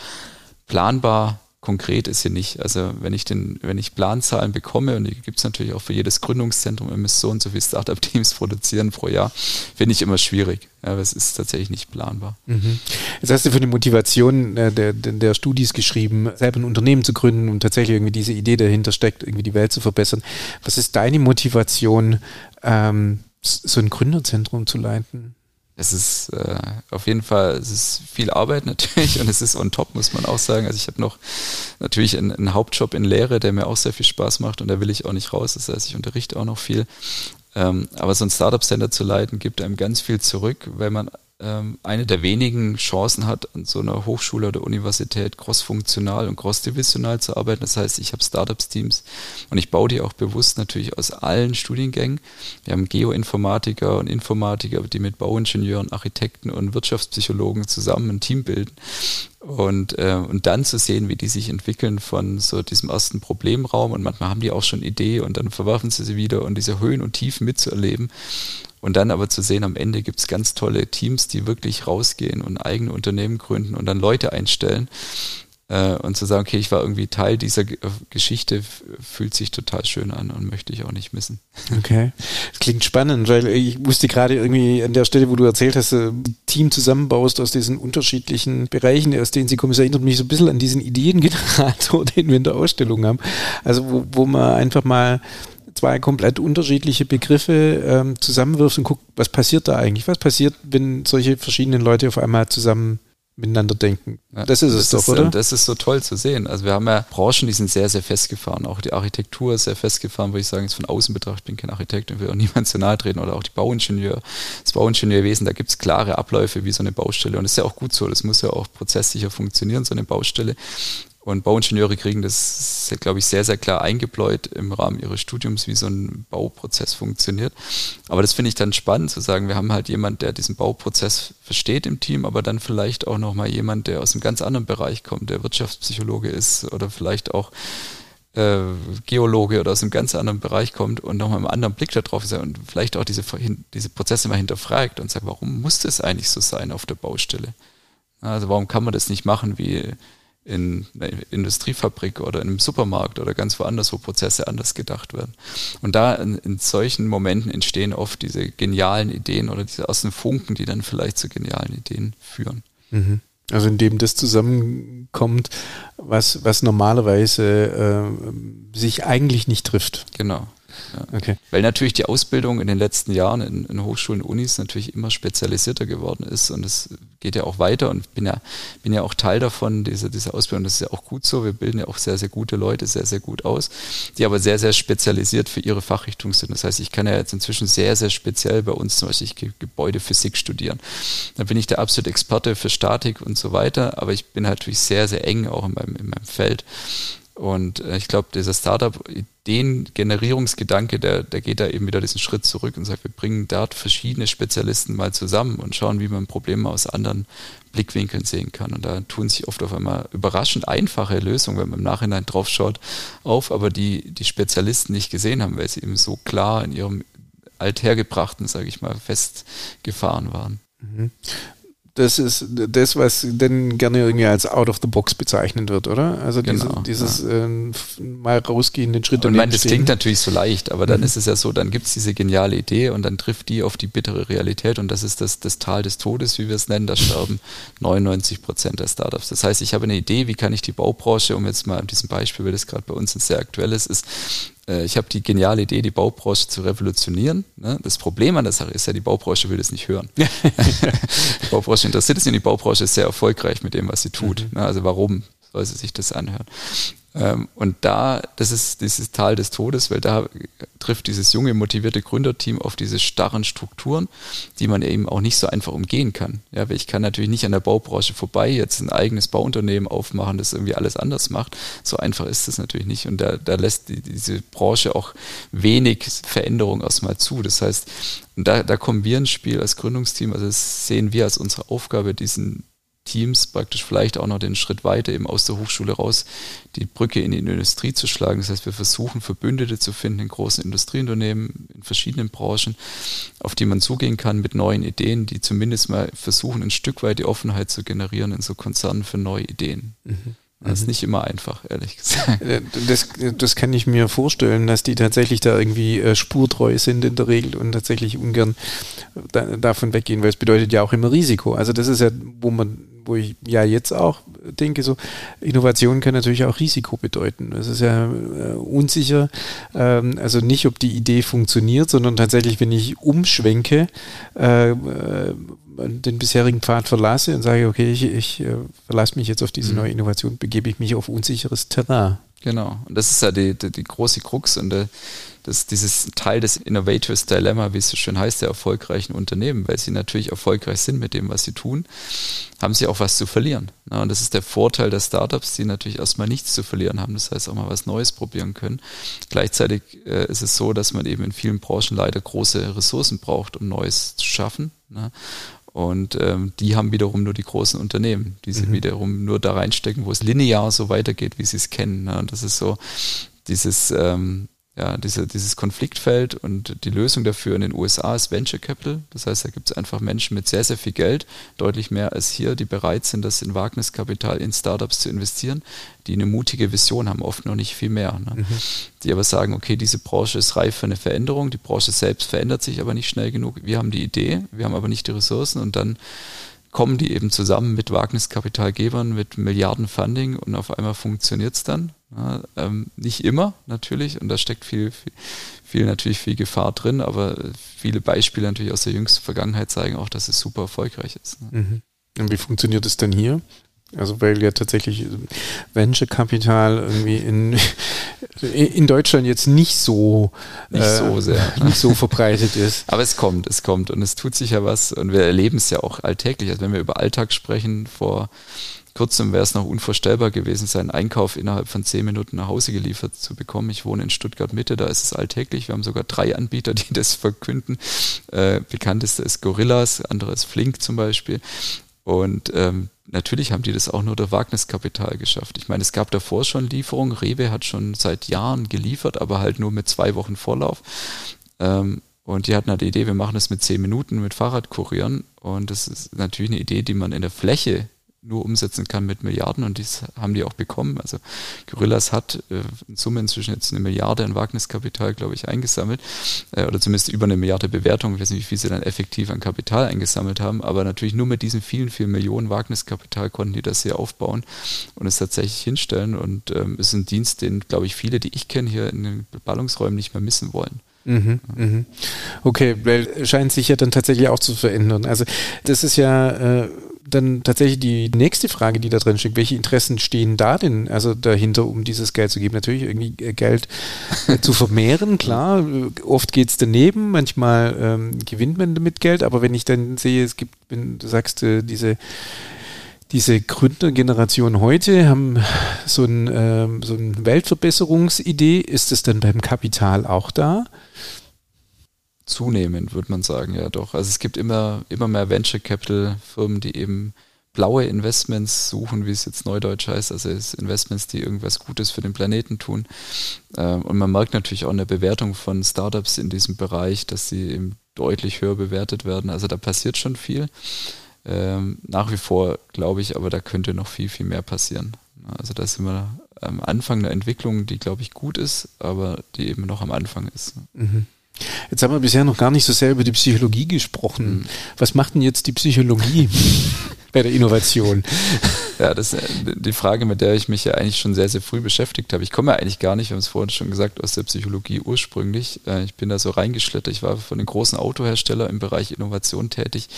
planbar, konkret ist sie nicht. Also wenn ich den, wenn ich Planzahlen bekomme, und die gibt es natürlich auch für jedes Gründungszentrum, ihr müsst so und so viele Startup-Teams produzieren pro Jahr, finde ich immer schwierig. Aber es ist tatsächlich nicht planbar. Mhm. Jetzt hast du für die Motivation äh, der, der, der Studis geschrieben, selber ein Unternehmen zu gründen und tatsächlich irgendwie diese Idee dahinter steckt, irgendwie die Welt zu verbessern. Was ist deine Motivation, ähm, so ein Gründerzentrum zu leiten? Es ist äh, auf jeden Fall, es ist viel Arbeit natürlich und es ist on top, muss man auch sagen. Also ich habe noch natürlich einen, einen, Hauptjob in Lehre, der mir auch sehr viel Spaß macht und da will ich auch nicht raus. Das heißt, ich unterrichte auch noch viel. Ähm, aber so ein Startup-Center zu leiten, gibt einem ganz viel zurück, weil man ähm, eine der wenigen Chancen hat, an so einer Hochschule oder Universität crossfunktional und crossdivisional zu arbeiten. Das heißt, ich habe Startups-Teams und ich baue die auch bewusst natürlich aus allen Studiengängen. Wir haben Geoinformatiker und Informatiker, die mit Bauingenieuren, Architekten und Wirtschaftspsychologen zusammen ein Team bilden. Und, äh, und dann zu sehen, wie die sich entwickeln von so diesem ersten Problemraum und manchmal haben die auch schon Idee und dann verwerfen sie sie wieder und diese Höhen und Tiefen mitzuerleben und dann aber zu sehen, am Ende gibt es ganz tolle Teams, die wirklich rausgehen und eigene Unternehmen gründen und dann Leute einstellen. Äh, und zu sagen, okay, ich war irgendwie Teil dieser G äh, Geschichte, fühlt sich total schön an und möchte ich auch nicht missen. Okay. Das klingt spannend, weil ich wusste gerade irgendwie an der Stelle, wo du erzählt hast, ein Team zusammenbaust aus diesen unterschiedlichen Bereichen, aus denen sie kommen. Es erinnert mich so ein bisschen an diesen Ideengenerator, den wir in der Ausstellung haben. Also wo, wo man einfach mal zwei komplett unterschiedliche Begriffe ähm, zusammenwirfst und guckst, was passiert da eigentlich? Was passiert, wenn solche verschiedenen Leute auf einmal zusammen miteinander denken. Ja, das ist es das doch, ist, oder? Das ist so toll zu sehen. Also wir haben ja Branchen, die sind sehr, sehr festgefahren. Auch die Architektur ist sehr festgefahren, würde ich sagen, ist von außen betrachtet, ich bin kein Architekt und will auch niemand zu nahe treten. Oder auch die Bauingenieur, das Bauingenieurwesen, da gibt es klare Abläufe wie so eine Baustelle. Und das ist ja auch gut so. Das muss ja auch prozesssicher funktionieren, so eine Baustelle. Und Bauingenieure kriegen das, glaube ich, sehr, sehr klar eingebläut im Rahmen ihres Studiums, wie so ein Bauprozess funktioniert. Aber das finde ich dann spannend zu sagen, wir haben halt jemand, der diesen Bauprozess versteht im Team, aber dann vielleicht auch nochmal jemand, der aus einem ganz anderen Bereich kommt, der Wirtschaftspsychologe ist oder vielleicht auch äh, Geologe oder aus einem ganz anderen Bereich kommt und nochmal einen anderen Blick darauf ist und vielleicht auch diese, diese Prozesse mal hinterfragt und sagt, warum muss das eigentlich so sein auf der Baustelle? Also warum kann man das nicht machen wie in einer Industriefabrik oder in einem Supermarkt oder ganz woanders, wo Prozesse anders gedacht werden. Und da in, in, solchen Momenten entstehen oft diese genialen Ideen oder diese ersten Funken, die dann vielleicht zu genialen Ideen führen. Mhm. Also indem das zusammenkommt, was, was normalerweise äh, sich eigentlich nicht trifft. Genau. Ja. Okay. Weil natürlich die Ausbildung in den letzten Jahren in, in Hochschulen, Unis natürlich immer spezialisierter geworden ist und es geht ja auch weiter und bin ja, bin ja auch Teil davon, dieser, dieser Ausbildung. Das ist ja auch gut so. Wir bilden ja auch sehr, sehr gute Leute sehr, sehr gut aus, die aber sehr, sehr spezialisiert für ihre Fachrichtung sind. Das heißt, ich kann ja jetzt inzwischen sehr, sehr speziell bei uns zum Beispiel Gebäudephysik studieren. Da bin ich der absolute Experte für Statik und so weiter, aber ich bin natürlich sehr, sehr eng auch in meinem, in meinem Feld. Und äh, ich glaube, dieser Startup-Ideen-Generierungsgedanke, der, der geht da eben wieder diesen Schritt zurück und sagt, wir bringen dort verschiedene Spezialisten mal zusammen und schauen, wie man Probleme aus anderen Blickwinkeln sehen kann. Und da tun sich oft auf einmal überraschend einfache Lösungen, wenn man im Nachhinein drauf schaut, auf, aber die die Spezialisten nicht gesehen haben, weil sie eben so klar in ihrem althergebrachten, sage ich mal, festgefahren waren. Das ist das, was dann gerne irgendwie als out of the box bezeichnet wird, oder? Also genau, diese, dieses ja. äh, mal rausgehen, den Schritt und Ich meine, das klingt natürlich so leicht, aber dann mhm. ist es ja so, dann gibt es diese geniale Idee und dann trifft die auf die bittere Realität und das ist das, das Tal des Todes, wie wir es nennen, da sterben 99 Prozent der Startups. Das heißt, ich habe eine Idee, wie kann ich die Baubranche, um jetzt mal an diesem Beispiel, weil das gerade bei uns ein sehr aktuelles ist, äh, ich habe die geniale Idee, die Baubranche zu revolutionieren. Ne? Das Problem an der Sache ist ja, die Baubranche will das nicht hören. die Baubranche interessiert es nicht, die Baubranche ist sehr erfolgreich mit dem, was sie tut. Mhm. Ne? Also warum soll sie sich das anhören? Ähm, und da, das ist dieses Tal des Todes, weil da trifft dieses junge, motivierte Gründerteam auf diese starren Strukturen, die man eben auch nicht so einfach umgehen kann. Ja, weil ich kann natürlich nicht an der Baubranche vorbei jetzt ein eigenes Bauunternehmen aufmachen, das irgendwie alles anders macht. So einfach ist das natürlich nicht. Und da, da lässt die, diese Branche auch wenig Veränderung erstmal zu. Das heißt, da, da kommen wir ins Spiel als Gründungsteam. Also das sehen wir als unsere Aufgabe, diesen Teams praktisch vielleicht auch noch den Schritt weiter eben aus der Hochschule raus die Brücke in die Industrie zu schlagen. Das heißt, wir versuchen Verbündete zu finden in großen Industrieunternehmen, in verschiedenen Branchen, auf die man zugehen kann mit neuen Ideen, die zumindest mal versuchen, ein Stück weit die Offenheit zu generieren in so Konzernen für neue Ideen. Mhm. Das ist mhm. nicht immer einfach, ehrlich gesagt. Äh, das, das kann ich mir vorstellen, dass die tatsächlich da irgendwie äh, spurtreu sind in der Regel und tatsächlich ungern da, davon weggehen, weil es bedeutet ja auch immer Risiko. Also das ist ja, wo man wo ich ja jetzt auch denke, so Innovation kann natürlich auch Risiko bedeuten. Es ist ja äh, unsicher, ähm, also nicht, ob die Idee funktioniert, sondern tatsächlich, wenn ich umschwenke, äh, äh, den bisherigen Pfad verlasse und sage, okay, ich, ich äh, verlasse mich jetzt auf diese mhm. neue Innovation, begebe ich mich auf unsicheres Terrain. Genau. Und das ist ja die, die, die große Krux und der, das, dieses Teil des Innovators Dilemma, wie es so schön heißt, der erfolgreichen Unternehmen, weil sie natürlich erfolgreich sind mit dem, was sie tun, haben sie auch was zu verlieren. Ja, und das ist der Vorteil der Startups, die natürlich erstmal nichts zu verlieren haben, das heißt auch mal was Neues probieren können. Gleichzeitig äh, ist es so, dass man eben in vielen Branchen leider große Ressourcen braucht, um Neues zu schaffen. Ne? Und ähm, die haben wiederum nur die großen Unternehmen, die sie mhm. wiederum nur da reinstecken, wo es linear so weitergeht, wie sie es kennen. Ne? Und das ist so dieses ähm, ja, diese, dieses Konfliktfeld und die Lösung dafür in den USA ist Venture Capital. Das heißt, da gibt es einfach Menschen mit sehr, sehr viel Geld, deutlich mehr als hier, die bereit sind, das in Wagniskapital in Startups zu investieren, die eine mutige Vision haben, oft noch nicht viel mehr. Ne? Mhm. Die aber sagen, okay, diese Branche ist reif für eine Veränderung, die Branche selbst verändert sich aber nicht schnell genug. Wir haben die Idee, wir haben aber nicht die Ressourcen und dann kommen die eben zusammen mit Wagniskapitalgebern, mit Milliarden Funding und auf einmal funktioniert es dann. Ja, ähm, nicht immer natürlich und da steckt viel, viel, viel, natürlich viel Gefahr drin, aber viele Beispiele natürlich aus der jüngsten Vergangenheit zeigen auch, dass es super erfolgreich ist. Ne? Mhm. Und wie funktioniert es denn hier? Also weil ja tatsächlich Venture Capital irgendwie in, in Deutschland jetzt nicht so nicht äh, so sehr nicht so verbreitet ist. Aber es kommt, es kommt und es tut sich ja was und wir erleben es ja auch alltäglich. Also wenn wir über Alltag sprechen, vor kurzem wäre es noch unvorstellbar gewesen, seinen Einkauf innerhalb von zehn Minuten nach Hause geliefert zu bekommen. Ich wohne in Stuttgart Mitte, da ist es alltäglich. Wir haben sogar drei Anbieter, die das verkünden. Äh, bekannteste ist Gorillas, andere ist Flink zum Beispiel. Und ähm, natürlich haben die das auch nur durch Wagniskapital geschafft. Ich meine, es gab davor schon Lieferungen. Rewe hat schon seit Jahren geliefert, aber halt nur mit zwei Wochen Vorlauf. Ähm, und die hatten halt die Idee, wir machen das mit zehn Minuten mit Fahrradkurieren. Und das ist natürlich eine Idee, die man in der Fläche nur umsetzen kann mit Milliarden und das haben die auch bekommen. Also Gorillas hat äh, in Summe inzwischen jetzt eine Milliarde an Wagniskapital, glaube ich, eingesammelt äh, oder zumindest über eine Milliarde Bewertung. Ich weiß nicht, wie viel sie dann effektiv an Kapital eingesammelt haben, aber natürlich nur mit diesen vielen, vielen Millionen Wagniskapital konnten die das hier aufbauen und es tatsächlich hinstellen und ähm, ist ein Dienst, den, glaube ich, viele, die ich kenne, hier in den Ballungsräumen nicht mehr missen wollen. Mhm, mhm. Okay, weil scheint sich ja dann tatsächlich auch zu verändern. Also das ist ja äh, dann tatsächlich die nächste Frage, die da drin steckt. Welche Interessen stehen da denn also dahinter, um dieses Geld zu geben? Natürlich irgendwie äh, Geld äh, zu vermehren, klar. Oft geht es daneben, manchmal ähm, gewinnt man damit Geld, aber wenn ich dann sehe, es gibt, wenn du sagst, äh, diese diese Gründergeneration heute haben so, ein, äh, so eine Weltverbesserungsidee. Ist es dann beim Kapital auch da? Zunehmend, würde man sagen, ja doch. Also es gibt immer, immer mehr Venture Capital Firmen, die eben blaue Investments suchen, wie es jetzt neudeutsch heißt, also Investments, die irgendwas Gutes für den Planeten tun. Ähm, und man merkt natürlich auch eine Bewertung von Startups in diesem Bereich, dass sie eben deutlich höher bewertet werden. Also da passiert schon viel. Ähm, nach wie vor glaube ich, aber da könnte noch viel, viel mehr passieren. Also da sind wir am Anfang einer Entwicklung, die glaube ich gut ist, aber die eben noch am Anfang ist. Mhm. Jetzt haben wir bisher noch gar nicht so sehr über die Psychologie gesprochen. Mhm. Was macht denn jetzt die Psychologie bei der Innovation? Ja, das ist die Frage, mit der ich mich ja eigentlich schon sehr, sehr früh beschäftigt habe. Ich komme ja eigentlich gar nicht, wir haben es vorhin schon gesagt, aus der Psychologie ursprünglich. Äh, ich bin da so reingeschlittert. Ich war von den großen Autoherstellern im Bereich Innovation tätig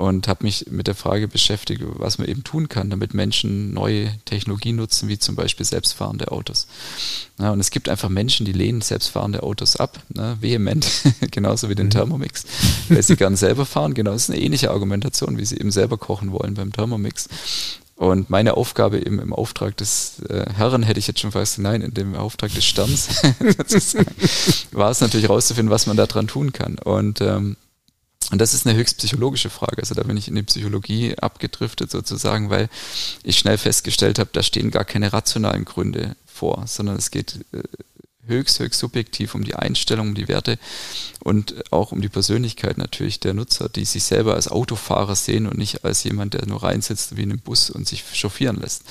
und habe mich mit der Frage beschäftigt, was man eben tun kann, damit Menschen neue Technologien nutzen, wie zum Beispiel selbstfahrende Autos. Ja, und es gibt einfach Menschen, die lehnen selbstfahrende Autos ab, ne, vehement, genauso wie den mhm. Thermomix, weil sie gerne selber fahren. Genau, das ist eine ähnliche Argumentation, wie sie eben selber kochen wollen beim Thermomix. Und meine Aufgabe eben im Auftrag des äh, Herren, hätte ich jetzt schon fast, nein, in dem Auftrag des Sterns, war es natürlich herauszufinden, was man da dran tun kann. Und ähm, und das ist eine höchst psychologische Frage. Also da bin ich in die Psychologie abgedriftet sozusagen, weil ich schnell festgestellt habe, da stehen gar keine rationalen Gründe vor, sondern es geht äh, höchst, höchst subjektiv um die Einstellung, um die Werte und auch um die Persönlichkeit natürlich der Nutzer, die sich selber als Autofahrer sehen und nicht als jemand, der nur reinsitzt wie in einem Bus und sich chauffieren lässt.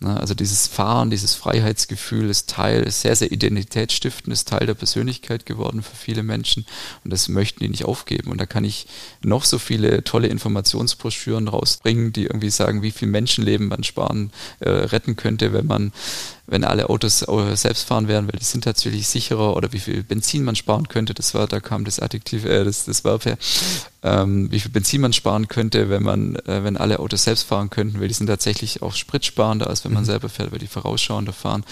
Also dieses Fahren, dieses Freiheitsgefühl ist Teil, ist sehr, sehr identitätsstiftend, ist Teil der Persönlichkeit geworden für viele Menschen und das möchten die nicht aufgeben. Und da kann ich noch so viele tolle Informationsbroschüren rausbringen, die irgendwie sagen, wie viel Menschenleben man sparen, äh, retten könnte, wenn man wenn alle Autos äh, selbst fahren werden, weil die sind tatsächlich sicherer oder wie viel Benzin man sparen könnte, das war, da kam das Adjektiv, äh, das, das Verb her, ähm, wie viel Benzin man sparen könnte, wenn man, äh, wenn alle Autos selbst fahren könnten, weil die sind tatsächlich auch spritsparender, als wenn man mhm. selber fährt, weil die vorausschauender fahren.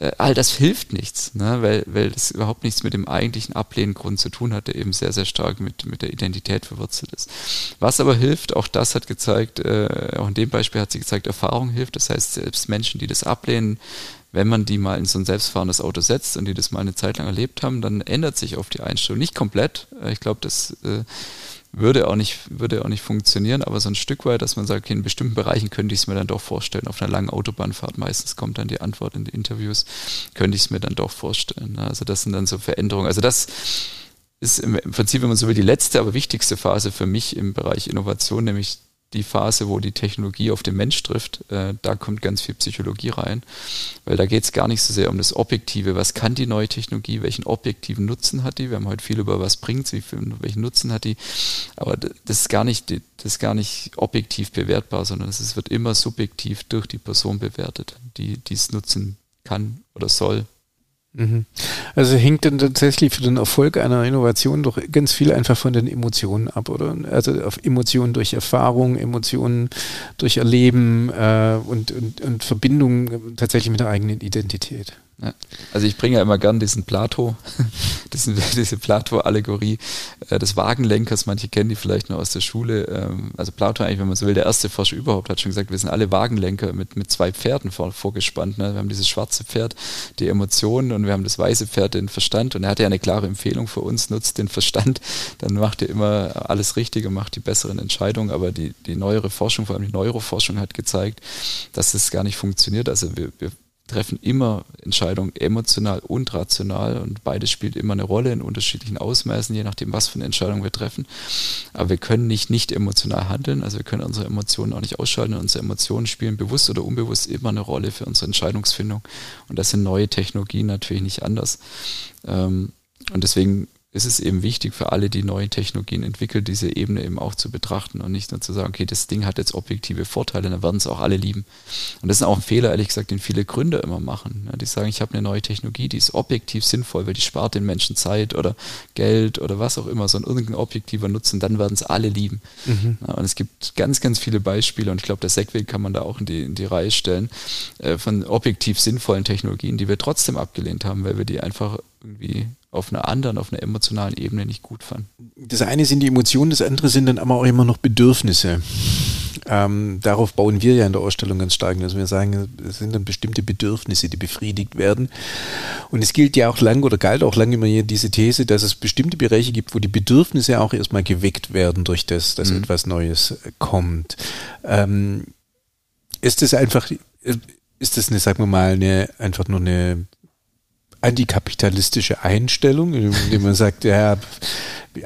Äh, all das hilft nichts, ne? weil, weil das überhaupt nichts mit dem eigentlichen Ablehngrund zu tun hat, der eben sehr, sehr stark mit, mit der Identität verwurzelt ist. Was aber hilft, auch das hat gezeigt, äh, auch in dem Beispiel hat sie gezeigt, Erfahrung hilft. Das heißt, selbst Menschen, die das ablehnen, wenn man die mal in so ein selbstfahrendes Auto setzt und die das mal eine Zeit lang erlebt haben, dann ändert sich oft die Einstellung. Nicht komplett. Äh, ich glaube, das äh, würde auch nicht, würde auch nicht funktionieren, aber so ein Stück weit, dass man sagt, okay, in bestimmten Bereichen könnte ich es mir dann doch vorstellen. Auf einer langen Autobahnfahrt meistens kommt dann die Antwort in die Interviews, könnte ich es mir dann doch vorstellen. Ne? Also das sind dann so Veränderungen. Also das ist im Prinzip, wenn man so will, die letzte, aber wichtigste Phase für mich im Bereich Innovation, nämlich die Phase, wo die Technologie auf den Mensch trifft, äh, da kommt ganz viel Psychologie rein, weil da geht es gar nicht so sehr um das Objektive, was kann die neue Technologie, welchen objektiven Nutzen hat die, wir haben heute viel über was bringt sie, welchen Nutzen hat die, aber das ist gar nicht, das ist gar nicht objektiv bewertbar, sondern es wird immer subjektiv durch die Person bewertet, die dies nutzen kann oder soll. Also hängt dann tatsächlich für den Erfolg einer Innovation doch ganz viel einfach von den Emotionen ab, oder? Also auf Emotionen durch Erfahrung, Emotionen durch Erleben äh, und, und, und Verbindung tatsächlich mit der eigenen Identität. Ja. Also ich bringe ja immer gern diesen Plato, diesen, diese Plato-Allegorie äh, des Wagenlenkers. Manche kennen die vielleicht noch aus der Schule. Ähm, also Plato eigentlich, wenn man so will, der erste Forscher überhaupt, hat schon gesagt, wir sind alle Wagenlenker mit, mit zwei Pferden vor, vorgespannt. Ne? Wir haben dieses schwarze Pferd, die Emotionen und wir haben das weiße Pferd, den Verstand. Und er hatte ja eine klare Empfehlung für uns, nutzt den Verstand, dann macht ihr immer alles richtig und macht die besseren Entscheidungen. Aber die, die neuere Forschung, vor allem die Neuroforschung hat gezeigt, dass das gar nicht funktioniert. Also wir, wir treffen immer Entscheidungen emotional und rational und beides spielt immer eine Rolle in unterschiedlichen Ausmaßen, je nachdem, was für eine Entscheidung wir treffen. Aber wir können nicht nicht emotional handeln, also wir können unsere Emotionen auch nicht ausschalten. Unsere Emotionen spielen bewusst oder unbewusst immer eine Rolle für unsere Entscheidungsfindung und das sind neue Technologien natürlich nicht anders. Ähm, und deswegen ist es eben wichtig für alle, die neue Technologien entwickeln, diese Ebene eben auch zu betrachten und nicht nur zu sagen, okay, das Ding hat jetzt objektive Vorteile, dann werden es auch alle lieben. Und das ist auch ein Fehler, ehrlich gesagt, den viele Gründer immer machen. Ja, die sagen, ich habe eine neue Technologie, die ist objektiv sinnvoll, weil die spart den Menschen Zeit oder Geld oder was auch immer, so ein irgendein objektiver Nutzen, dann werden es alle lieben. Mhm. Und es gibt ganz, ganz viele Beispiele und ich glaube, der Segway kann man da auch in die, in die Reihe stellen, äh, von objektiv sinnvollen Technologien, die wir trotzdem abgelehnt haben, weil wir die einfach irgendwie auf einer anderen, auf einer emotionalen Ebene nicht gut fand. Das eine sind die Emotionen, das andere sind dann aber auch immer noch Bedürfnisse. ähm, darauf bauen wir ja in der Ausstellung ganz stark, dass wir sagen, es sind dann bestimmte Bedürfnisse, die befriedigt werden. Und es gilt ja auch lang oder galt auch lange immer hier diese These, dass es bestimmte Bereiche gibt, wo die Bedürfnisse auch erstmal geweckt werden durch das, dass mhm. etwas Neues kommt. Ähm, ist das einfach, ist das eine, sagen wir mal, eine, einfach nur eine antikapitalistische Einstellung, indem man sagt, ja,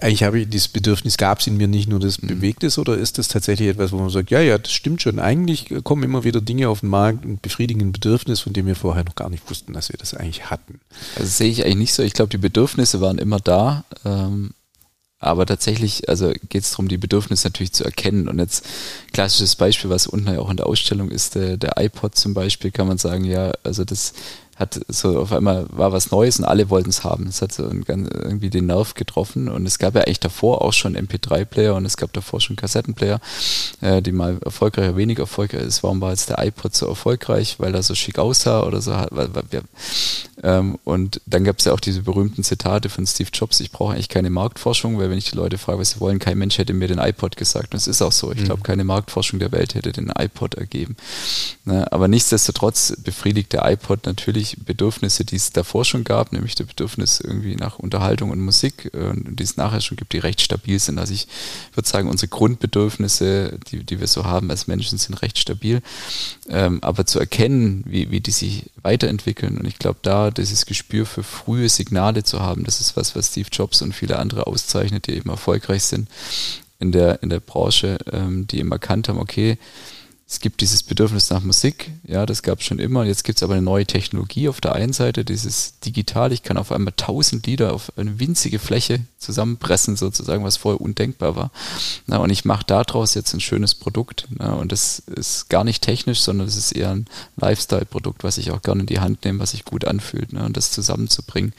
eigentlich habe ich dieses Bedürfnis, gab es in mir nicht nur das mhm. bewegt es, oder ist das tatsächlich etwas, wo man sagt, ja, ja, das stimmt schon, eigentlich kommen immer wieder Dinge auf den Markt und befriedigen ein Bedürfnis, von dem wir vorher noch gar nicht wussten, dass wir das eigentlich hatten. Also sehe ich eigentlich nicht so. Ich glaube, die Bedürfnisse waren immer da. Ähm, aber tatsächlich, also geht es darum, die Bedürfnisse natürlich zu erkennen. Und jetzt klassisches Beispiel, was unten ja auch in der Ausstellung ist, der, der iPod zum Beispiel, kann man sagen, ja, also das hat so auf einmal war was Neues und alle wollten es haben. Es hat so irgendwie den Nerv getroffen und es gab ja eigentlich davor auch schon MP3-Player und es gab davor schon Kassettenplayer, äh, die mal erfolgreich oder weniger erfolgreich ist. Warum war jetzt der iPod so erfolgreich? Weil er so schick aussah oder so. Ähm, und dann gab es ja auch diese berühmten Zitate von Steve Jobs, ich brauche eigentlich keine Marktforschung, weil wenn ich die Leute frage, was sie wollen, kein Mensch hätte mir den iPod gesagt. Und es ist auch so. Ich mhm. glaube, keine Marktforschung der Welt hätte den iPod ergeben. Ne? Aber nichtsdestotrotz befriedigt der iPod natürlich Bedürfnisse, die es davor schon gab, nämlich das Bedürfnis irgendwie nach Unterhaltung und Musik, äh, die es nachher schon gibt, die recht stabil sind. Also ich würde sagen, unsere Grundbedürfnisse, die, die wir so haben als Menschen, sind recht stabil. Ähm, aber zu erkennen, wie, wie die sich weiterentwickeln und ich glaube, da dieses Gespür für frühe Signale zu haben, das ist was, was Steve Jobs und viele andere auszeichnet, die eben erfolgreich sind in der, in der Branche, ähm, die eben erkannt haben, okay, es gibt dieses Bedürfnis nach Musik, ja, das gab es schon immer. Jetzt gibt es aber eine neue Technologie auf der einen Seite, dieses Digital. Ich kann auf einmal tausend Lieder auf eine winzige Fläche zusammenpressen, sozusagen, was vorher undenkbar war. Na, und ich mache daraus jetzt ein schönes Produkt. Na, und das ist gar nicht technisch, sondern das ist eher ein Lifestyle-Produkt, was ich auch gerne in die Hand nehme, was sich gut anfühlt. Na, und das zusammenzubringen.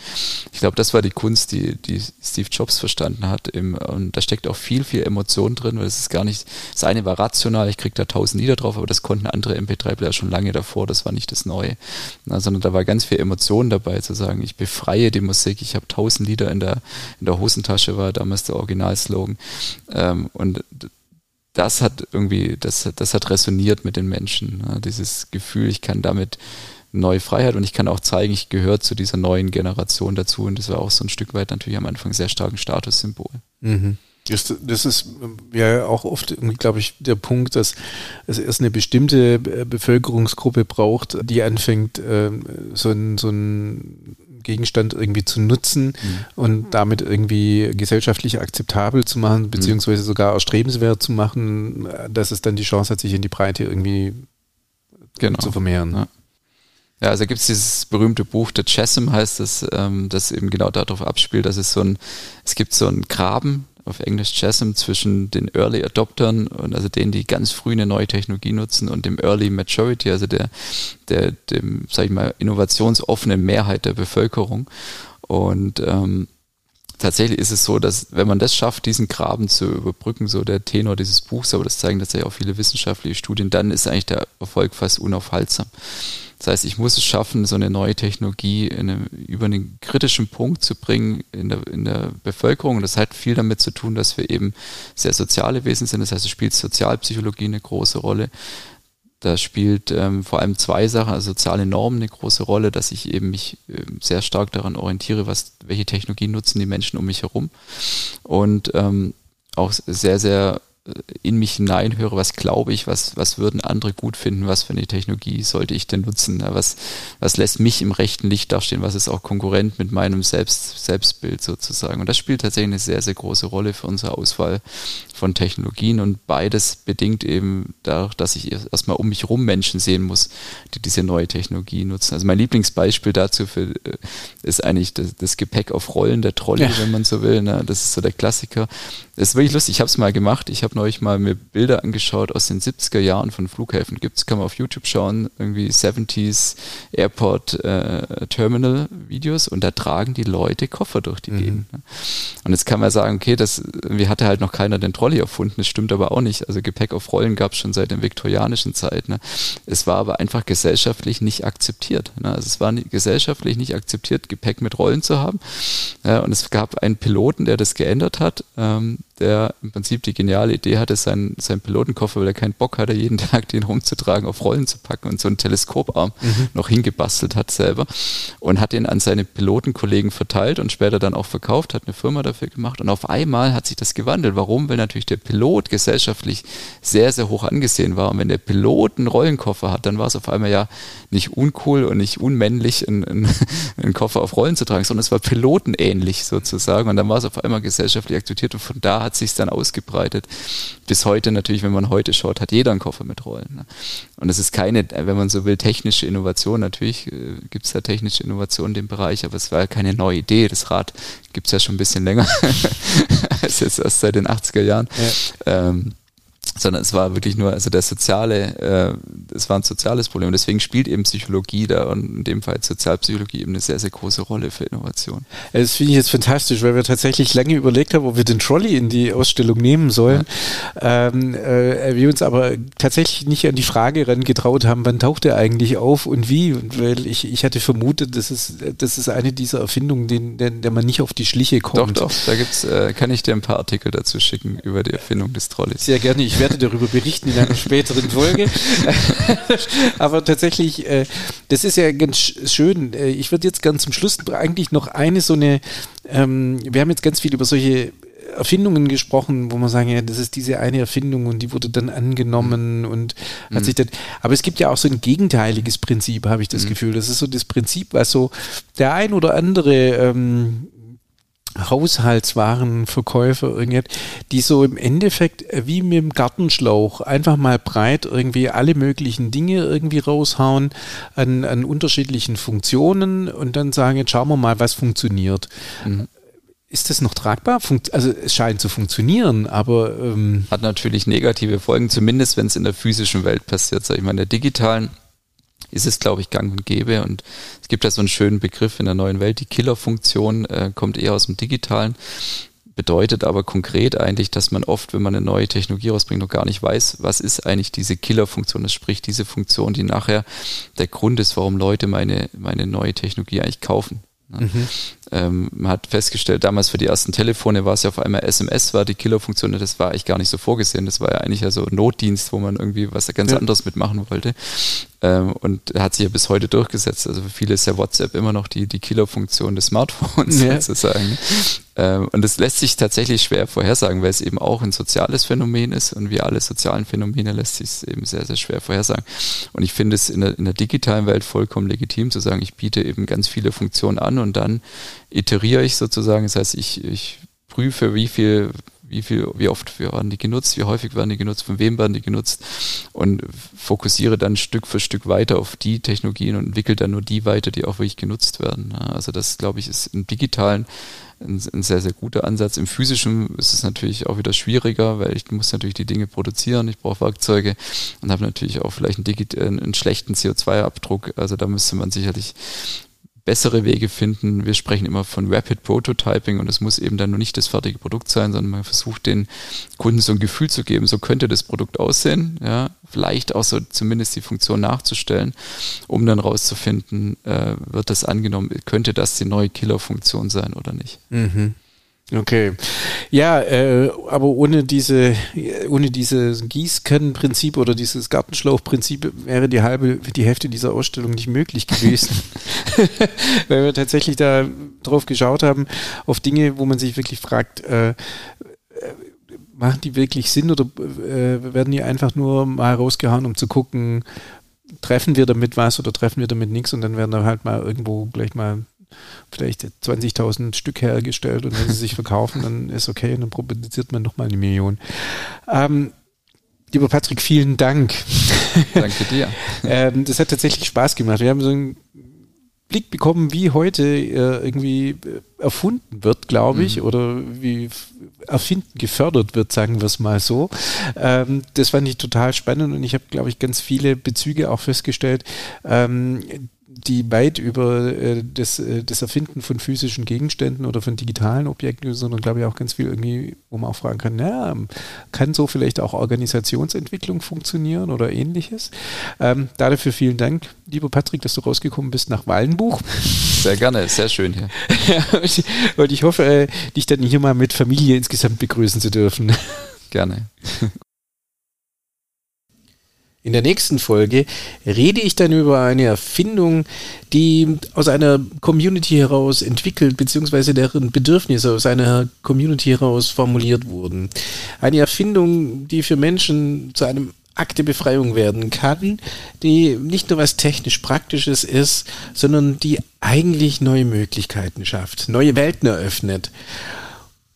Ich glaube, das war die Kunst, die, die Steve Jobs verstanden hat. Im, und da steckt auch viel, viel Emotion drin, weil es ist gar nicht, das eine war rational, ich kriege da tausend Lieder drauf, aber das konnten andere MP3-Player schon lange davor, das war nicht das Neue. Na, sondern da war ganz viel Emotion dabei, zu sagen, ich befreie die Musik, ich habe tausend Lieder in der, in der Hosentasche, war damals der Originalslogan. Ähm, und das hat irgendwie, das, das hat resoniert mit den Menschen. Ne? Dieses Gefühl, ich kann damit neue Freiheit und ich kann auch zeigen, ich gehöre zu dieser neuen Generation dazu und das war auch so ein Stück weit natürlich am Anfang sehr stark ein Statussymbol. Mhm. Das, das ist ja auch oft, glaube ich, der Punkt, dass es erst eine bestimmte Bevölkerungsgruppe braucht, die anfängt, ähm, so ein, so Gegenstand irgendwie zu nutzen mhm. und damit irgendwie gesellschaftlich akzeptabel zu machen, beziehungsweise sogar erstrebenswert zu machen, dass es dann die Chance hat, sich in die Breite irgendwie genau. zu vermehren. Ja. Ja, also gibt es dieses berühmte Buch, The Chasm heißt es, ähm, das eben genau darauf abspielt, dass es so ein, es gibt so einen Graben, auf Englisch Chasm zwischen den Early Adoptern und also denen, die ganz früh eine neue Technologie nutzen und dem Early Maturity, also der, der, dem, sag ich mal, innovationsoffenen Mehrheit der Bevölkerung. Und ähm, tatsächlich ist es so, dass wenn man das schafft, diesen Graben zu überbrücken, so der Tenor dieses Buchs, aber das zeigen tatsächlich auch viele wissenschaftliche Studien, dann ist eigentlich der Erfolg fast unaufhaltsam. Das heißt, ich muss es schaffen, so eine neue Technologie eine, über einen kritischen Punkt zu bringen in der, in der Bevölkerung. Und das hat viel damit zu tun, dass wir eben sehr soziale Wesen sind. Das heißt, es spielt Sozialpsychologie eine große Rolle. Da spielt ähm, vor allem zwei Sachen, also soziale Normen eine große Rolle, dass ich eben mich äh, sehr stark daran orientiere, was, welche Technologien nutzen die Menschen um mich herum. Und ähm, auch sehr, sehr in mich hineinhöre, was glaube ich, was, was würden andere gut finden, was für eine Technologie sollte ich denn nutzen, was, was lässt mich im rechten Licht dastehen, was ist auch konkurrent mit meinem Selbst, Selbstbild sozusagen. Und das spielt tatsächlich eine sehr, sehr große Rolle für unsere Auswahl von Technologien und beides bedingt eben dadurch, dass ich erstmal um mich herum Menschen sehen muss, die diese neue Technologie nutzen. Also mein Lieblingsbeispiel dazu für, äh, ist eigentlich das, das Gepäck auf Rollen, der Trolley, ja. wenn man so will. Ne? Das ist so der Klassiker. Das ist wirklich lustig. Ich habe es mal gemacht. Ich habe neulich mal mir Bilder angeschaut aus den 70er Jahren von Flughäfen. Gibt's, kann man auf YouTube schauen, irgendwie 70s Airport äh, Terminal Videos und da tragen die Leute Koffer durch die mhm. Gegend. Ne? Und jetzt kann man sagen, okay, das irgendwie hatte halt noch keiner den Trolley erfunden. Das stimmt aber auch nicht. Also Gepäck auf Rollen gab es schon seit der viktorianischen Zeit. Ne? Es war aber einfach gesellschaftlich nicht akzeptiert. Ne? Also es war nicht, gesellschaftlich nicht akzeptiert, Gepäck mit Rollen zu haben. Ja, und es gab einen Piloten, der das geändert hat. Ähm, der im Prinzip die geniale Idee hatte, seinen, seinen Pilotenkoffer, weil er keinen Bock hatte, jeden Tag den rumzutragen, auf Rollen zu packen und so einen Teleskoparm mhm. noch hingebastelt hat selber und hat den an seine Pilotenkollegen verteilt und später dann auch verkauft, hat eine Firma dafür gemacht und auf einmal hat sich das gewandelt. Warum? Weil natürlich der Pilot gesellschaftlich sehr, sehr hoch angesehen war und wenn der Pilot einen Rollenkoffer hat, dann war es auf einmal ja nicht uncool und nicht unmännlich, einen, einen, einen Koffer auf Rollen zu tragen, sondern es war pilotenähnlich sozusagen und dann war es auf einmal gesellschaftlich akzeptiert und von da hat sich dann ausgebreitet. Bis heute natürlich, wenn man heute schaut, hat jeder einen Koffer mit Rollen. Ne? Und es ist keine, wenn man so will, technische Innovation. Natürlich äh, gibt es ja technische Innovation in dem Bereich, aber es war ja keine neue Idee. Das Rad gibt es ja schon ein bisschen länger als jetzt erst seit den 80er Jahren. Ja. Ähm, sondern es war wirklich nur, also der soziale, äh, es war ein soziales Problem. Deswegen spielt eben Psychologie da und in dem Fall Sozialpsychologie eben eine sehr, sehr große Rolle für Innovation. Das finde ich jetzt fantastisch, weil wir tatsächlich lange überlegt haben, ob wir den Trolley in die Ausstellung nehmen sollen. Ja. Ähm, äh, wir uns aber tatsächlich nicht an die Frage rangetraut haben, wann taucht er eigentlich auf und wie, weil ich, ich hatte vermutet, das ist, das ist eine dieser Erfindungen, den, der, der man nicht auf die Schliche kommt. Doch, doch, da gibt's, äh, kann ich dir ein paar Artikel dazu schicken über die Erfindung des Trolleys. Sehr gerne. Ich werde darüber berichten in einer späteren Folge. Aber tatsächlich, äh, das ist ja ganz schön. Äh, ich würde jetzt ganz zum Schluss eigentlich noch eine so eine, ähm, wir haben jetzt ganz viel über solche Erfindungen gesprochen, wo man sagen, ja, das ist diese eine Erfindung und die wurde dann angenommen mhm. und hat mhm. sich dann, aber es gibt ja auch so ein gegenteiliges Prinzip, habe ich das mhm. Gefühl. Das ist so das Prinzip, was so der ein oder andere ähm, Haushaltswarenverkäufer, irgendet, die so im Endeffekt äh, wie mit dem Gartenschlauch einfach mal breit irgendwie alle möglichen Dinge irgendwie raushauen an, an unterschiedlichen Funktionen und dann sagen, jetzt schauen wir mal, was funktioniert. Mhm. Ist das noch tragbar? Funkt also es scheint zu funktionieren, aber ähm hat natürlich negative Folgen, zumindest wenn es in der physischen Welt passiert. Sag ich mal, in der digitalen ist es, glaube ich, gang und gäbe. Und es gibt ja so einen schönen Begriff in der neuen Welt, die Killerfunktion äh, kommt eher aus dem Digitalen, bedeutet aber konkret eigentlich, dass man oft, wenn man eine neue Technologie rausbringt, noch gar nicht weiß, was ist eigentlich diese Killerfunktion. Das spricht diese Funktion, die nachher der Grund ist, warum Leute meine, meine neue Technologie eigentlich kaufen. Mhm. Ähm, man hat festgestellt, damals für die ersten Telefone war es ja auf einmal SMS, war die Killerfunktion, das war eigentlich gar nicht so vorgesehen. Das war ja eigentlich ja so Notdienst, wo man irgendwie was ganz ja. anderes mitmachen wollte. Ähm, und hat sich ja bis heute durchgesetzt. Also für viele ist ja WhatsApp immer noch die, die Killerfunktion des Smartphones ja. sozusagen. Ähm, und das lässt sich tatsächlich schwer vorhersagen, weil es eben auch ein soziales Phänomen ist und wie alle sozialen Phänomene lässt sich es eben sehr, sehr schwer vorhersagen. Und ich finde es in der, in der digitalen Welt vollkommen legitim zu sagen, ich biete eben ganz viele Funktionen an und dann iteriere ich sozusagen. Das heißt, ich, ich prüfe, wie viel wie viel, wie oft werden die genutzt, wie häufig werden die genutzt, von wem werden die genutzt und fokussiere dann Stück für Stück weiter auf die Technologien und entwickle dann nur die weiter, die auch wirklich genutzt werden. Also das, glaube ich, ist im digitalen ein, ein, sehr, sehr guter Ansatz. Im physischen ist es natürlich auch wieder schwieriger, weil ich muss natürlich die Dinge produzieren, ich brauche Werkzeuge und habe natürlich auch vielleicht einen, einen schlechten CO2-Abdruck. Also da müsste man sicherlich bessere Wege finden. Wir sprechen immer von Rapid Prototyping und es muss eben dann nur nicht das fertige Produkt sein, sondern man versucht den Kunden so ein Gefühl zu geben, so könnte das Produkt aussehen, ja, vielleicht auch so zumindest die Funktion nachzustellen, um dann rauszufinden, äh, wird das angenommen, könnte das die neue Killerfunktion sein oder nicht. Mhm. Okay. Ja, äh, aber ohne diese, ohne dieses Gießkannenprinzip oder dieses Gartenschlauchprinzip wäre die halbe, die Hälfte dieser Ausstellung nicht möglich gewesen. Weil wir tatsächlich da drauf geschaut haben, auf Dinge, wo man sich wirklich fragt, äh, äh machen die wirklich Sinn oder äh, werden die einfach nur mal rausgehauen, um zu gucken, treffen wir damit was oder treffen wir damit nichts und dann werden da halt mal irgendwo gleich mal vielleicht 20.000 Stück hergestellt und wenn sie sich verkaufen, dann ist okay und dann produziert man nochmal eine Million. Ähm, lieber Patrick, vielen Dank. Danke dir. ähm, das hat tatsächlich Spaß gemacht. Wir haben so einen Blick bekommen, wie heute äh, irgendwie äh, erfunden wird, glaube ich, mhm. oder wie Erfinden gefördert wird, sagen wir es mal so. Ähm, das fand ich total spannend und ich habe, glaube ich, ganz viele Bezüge auch festgestellt, ähm, die weit über äh, das, äh, das Erfinden von physischen Gegenständen oder von digitalen Objekten, sondern glaube ich auch ganz viel irgendwie, wo man auch fragen kann, ja, kann so vielleicht auch Organisationsentwicklung funktionieren oder ähnliches. Ähm, dafür vielen Dank, lieber Patrick, dass du rausgekommen bist nach Wallenbuch. Sehr gerne, sehr schön hier. und, und ich hoffe, äh, dich dann hier mal mit Familie insgesamt begrüßen zu dürfen. Gerne. In der nächsten Folge rede ich dann über eine Erfindung, die aus einer Community heraus entwickelt, beziehungsweise deren Bedürfnisse aus einer Community heraus formuliert wurden. Eine Erfindung, die für Menschen zu einem Akt der Befreiung werden kann, die nicht nur was technisch Praktisches ist, sondern die eigentlich neue Möglichkeiten schafft, neue Welten eröffnet.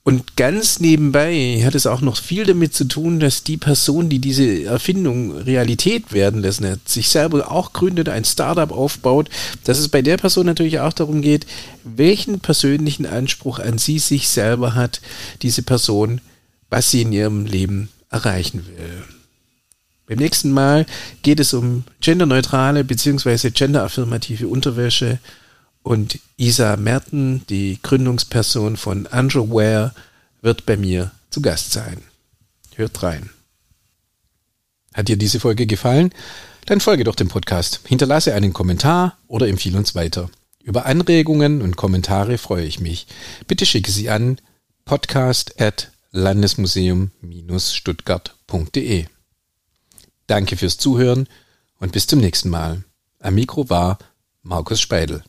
Und ganz nebenbei hat es auch noch viel damit zu tun, dass die Person, die diese Erfindung Realität werden lassen sich selber auch gründet, ein Startup aufbaut, dass es bei der Person natürlich auch darum geht, welchen persönlichen Anspruch an sie sich selber hat, diese Person, was sie in ihrem Leben erreichen will. Beim nächsten Mal geht es um genderneutrale bzw. genderaffirmative Unterwäsche und Isa Merten, die Gründungsperson von Underwear, wird bei mir zu Gast sein. Hört rein. Hat dir diese Folge gefallen? Dann folge doch dem Podcast, hinterlasse einen Kommentar oder empfehle uns weiter. Über Anregungen und Kommentare freue ich mich. Bitte schicke sie an podcast at landesmuseum-stuttgart.de. Danke fürs Zuhören und bis zum nächsten Mal. Am Mikro war Markus Speidel.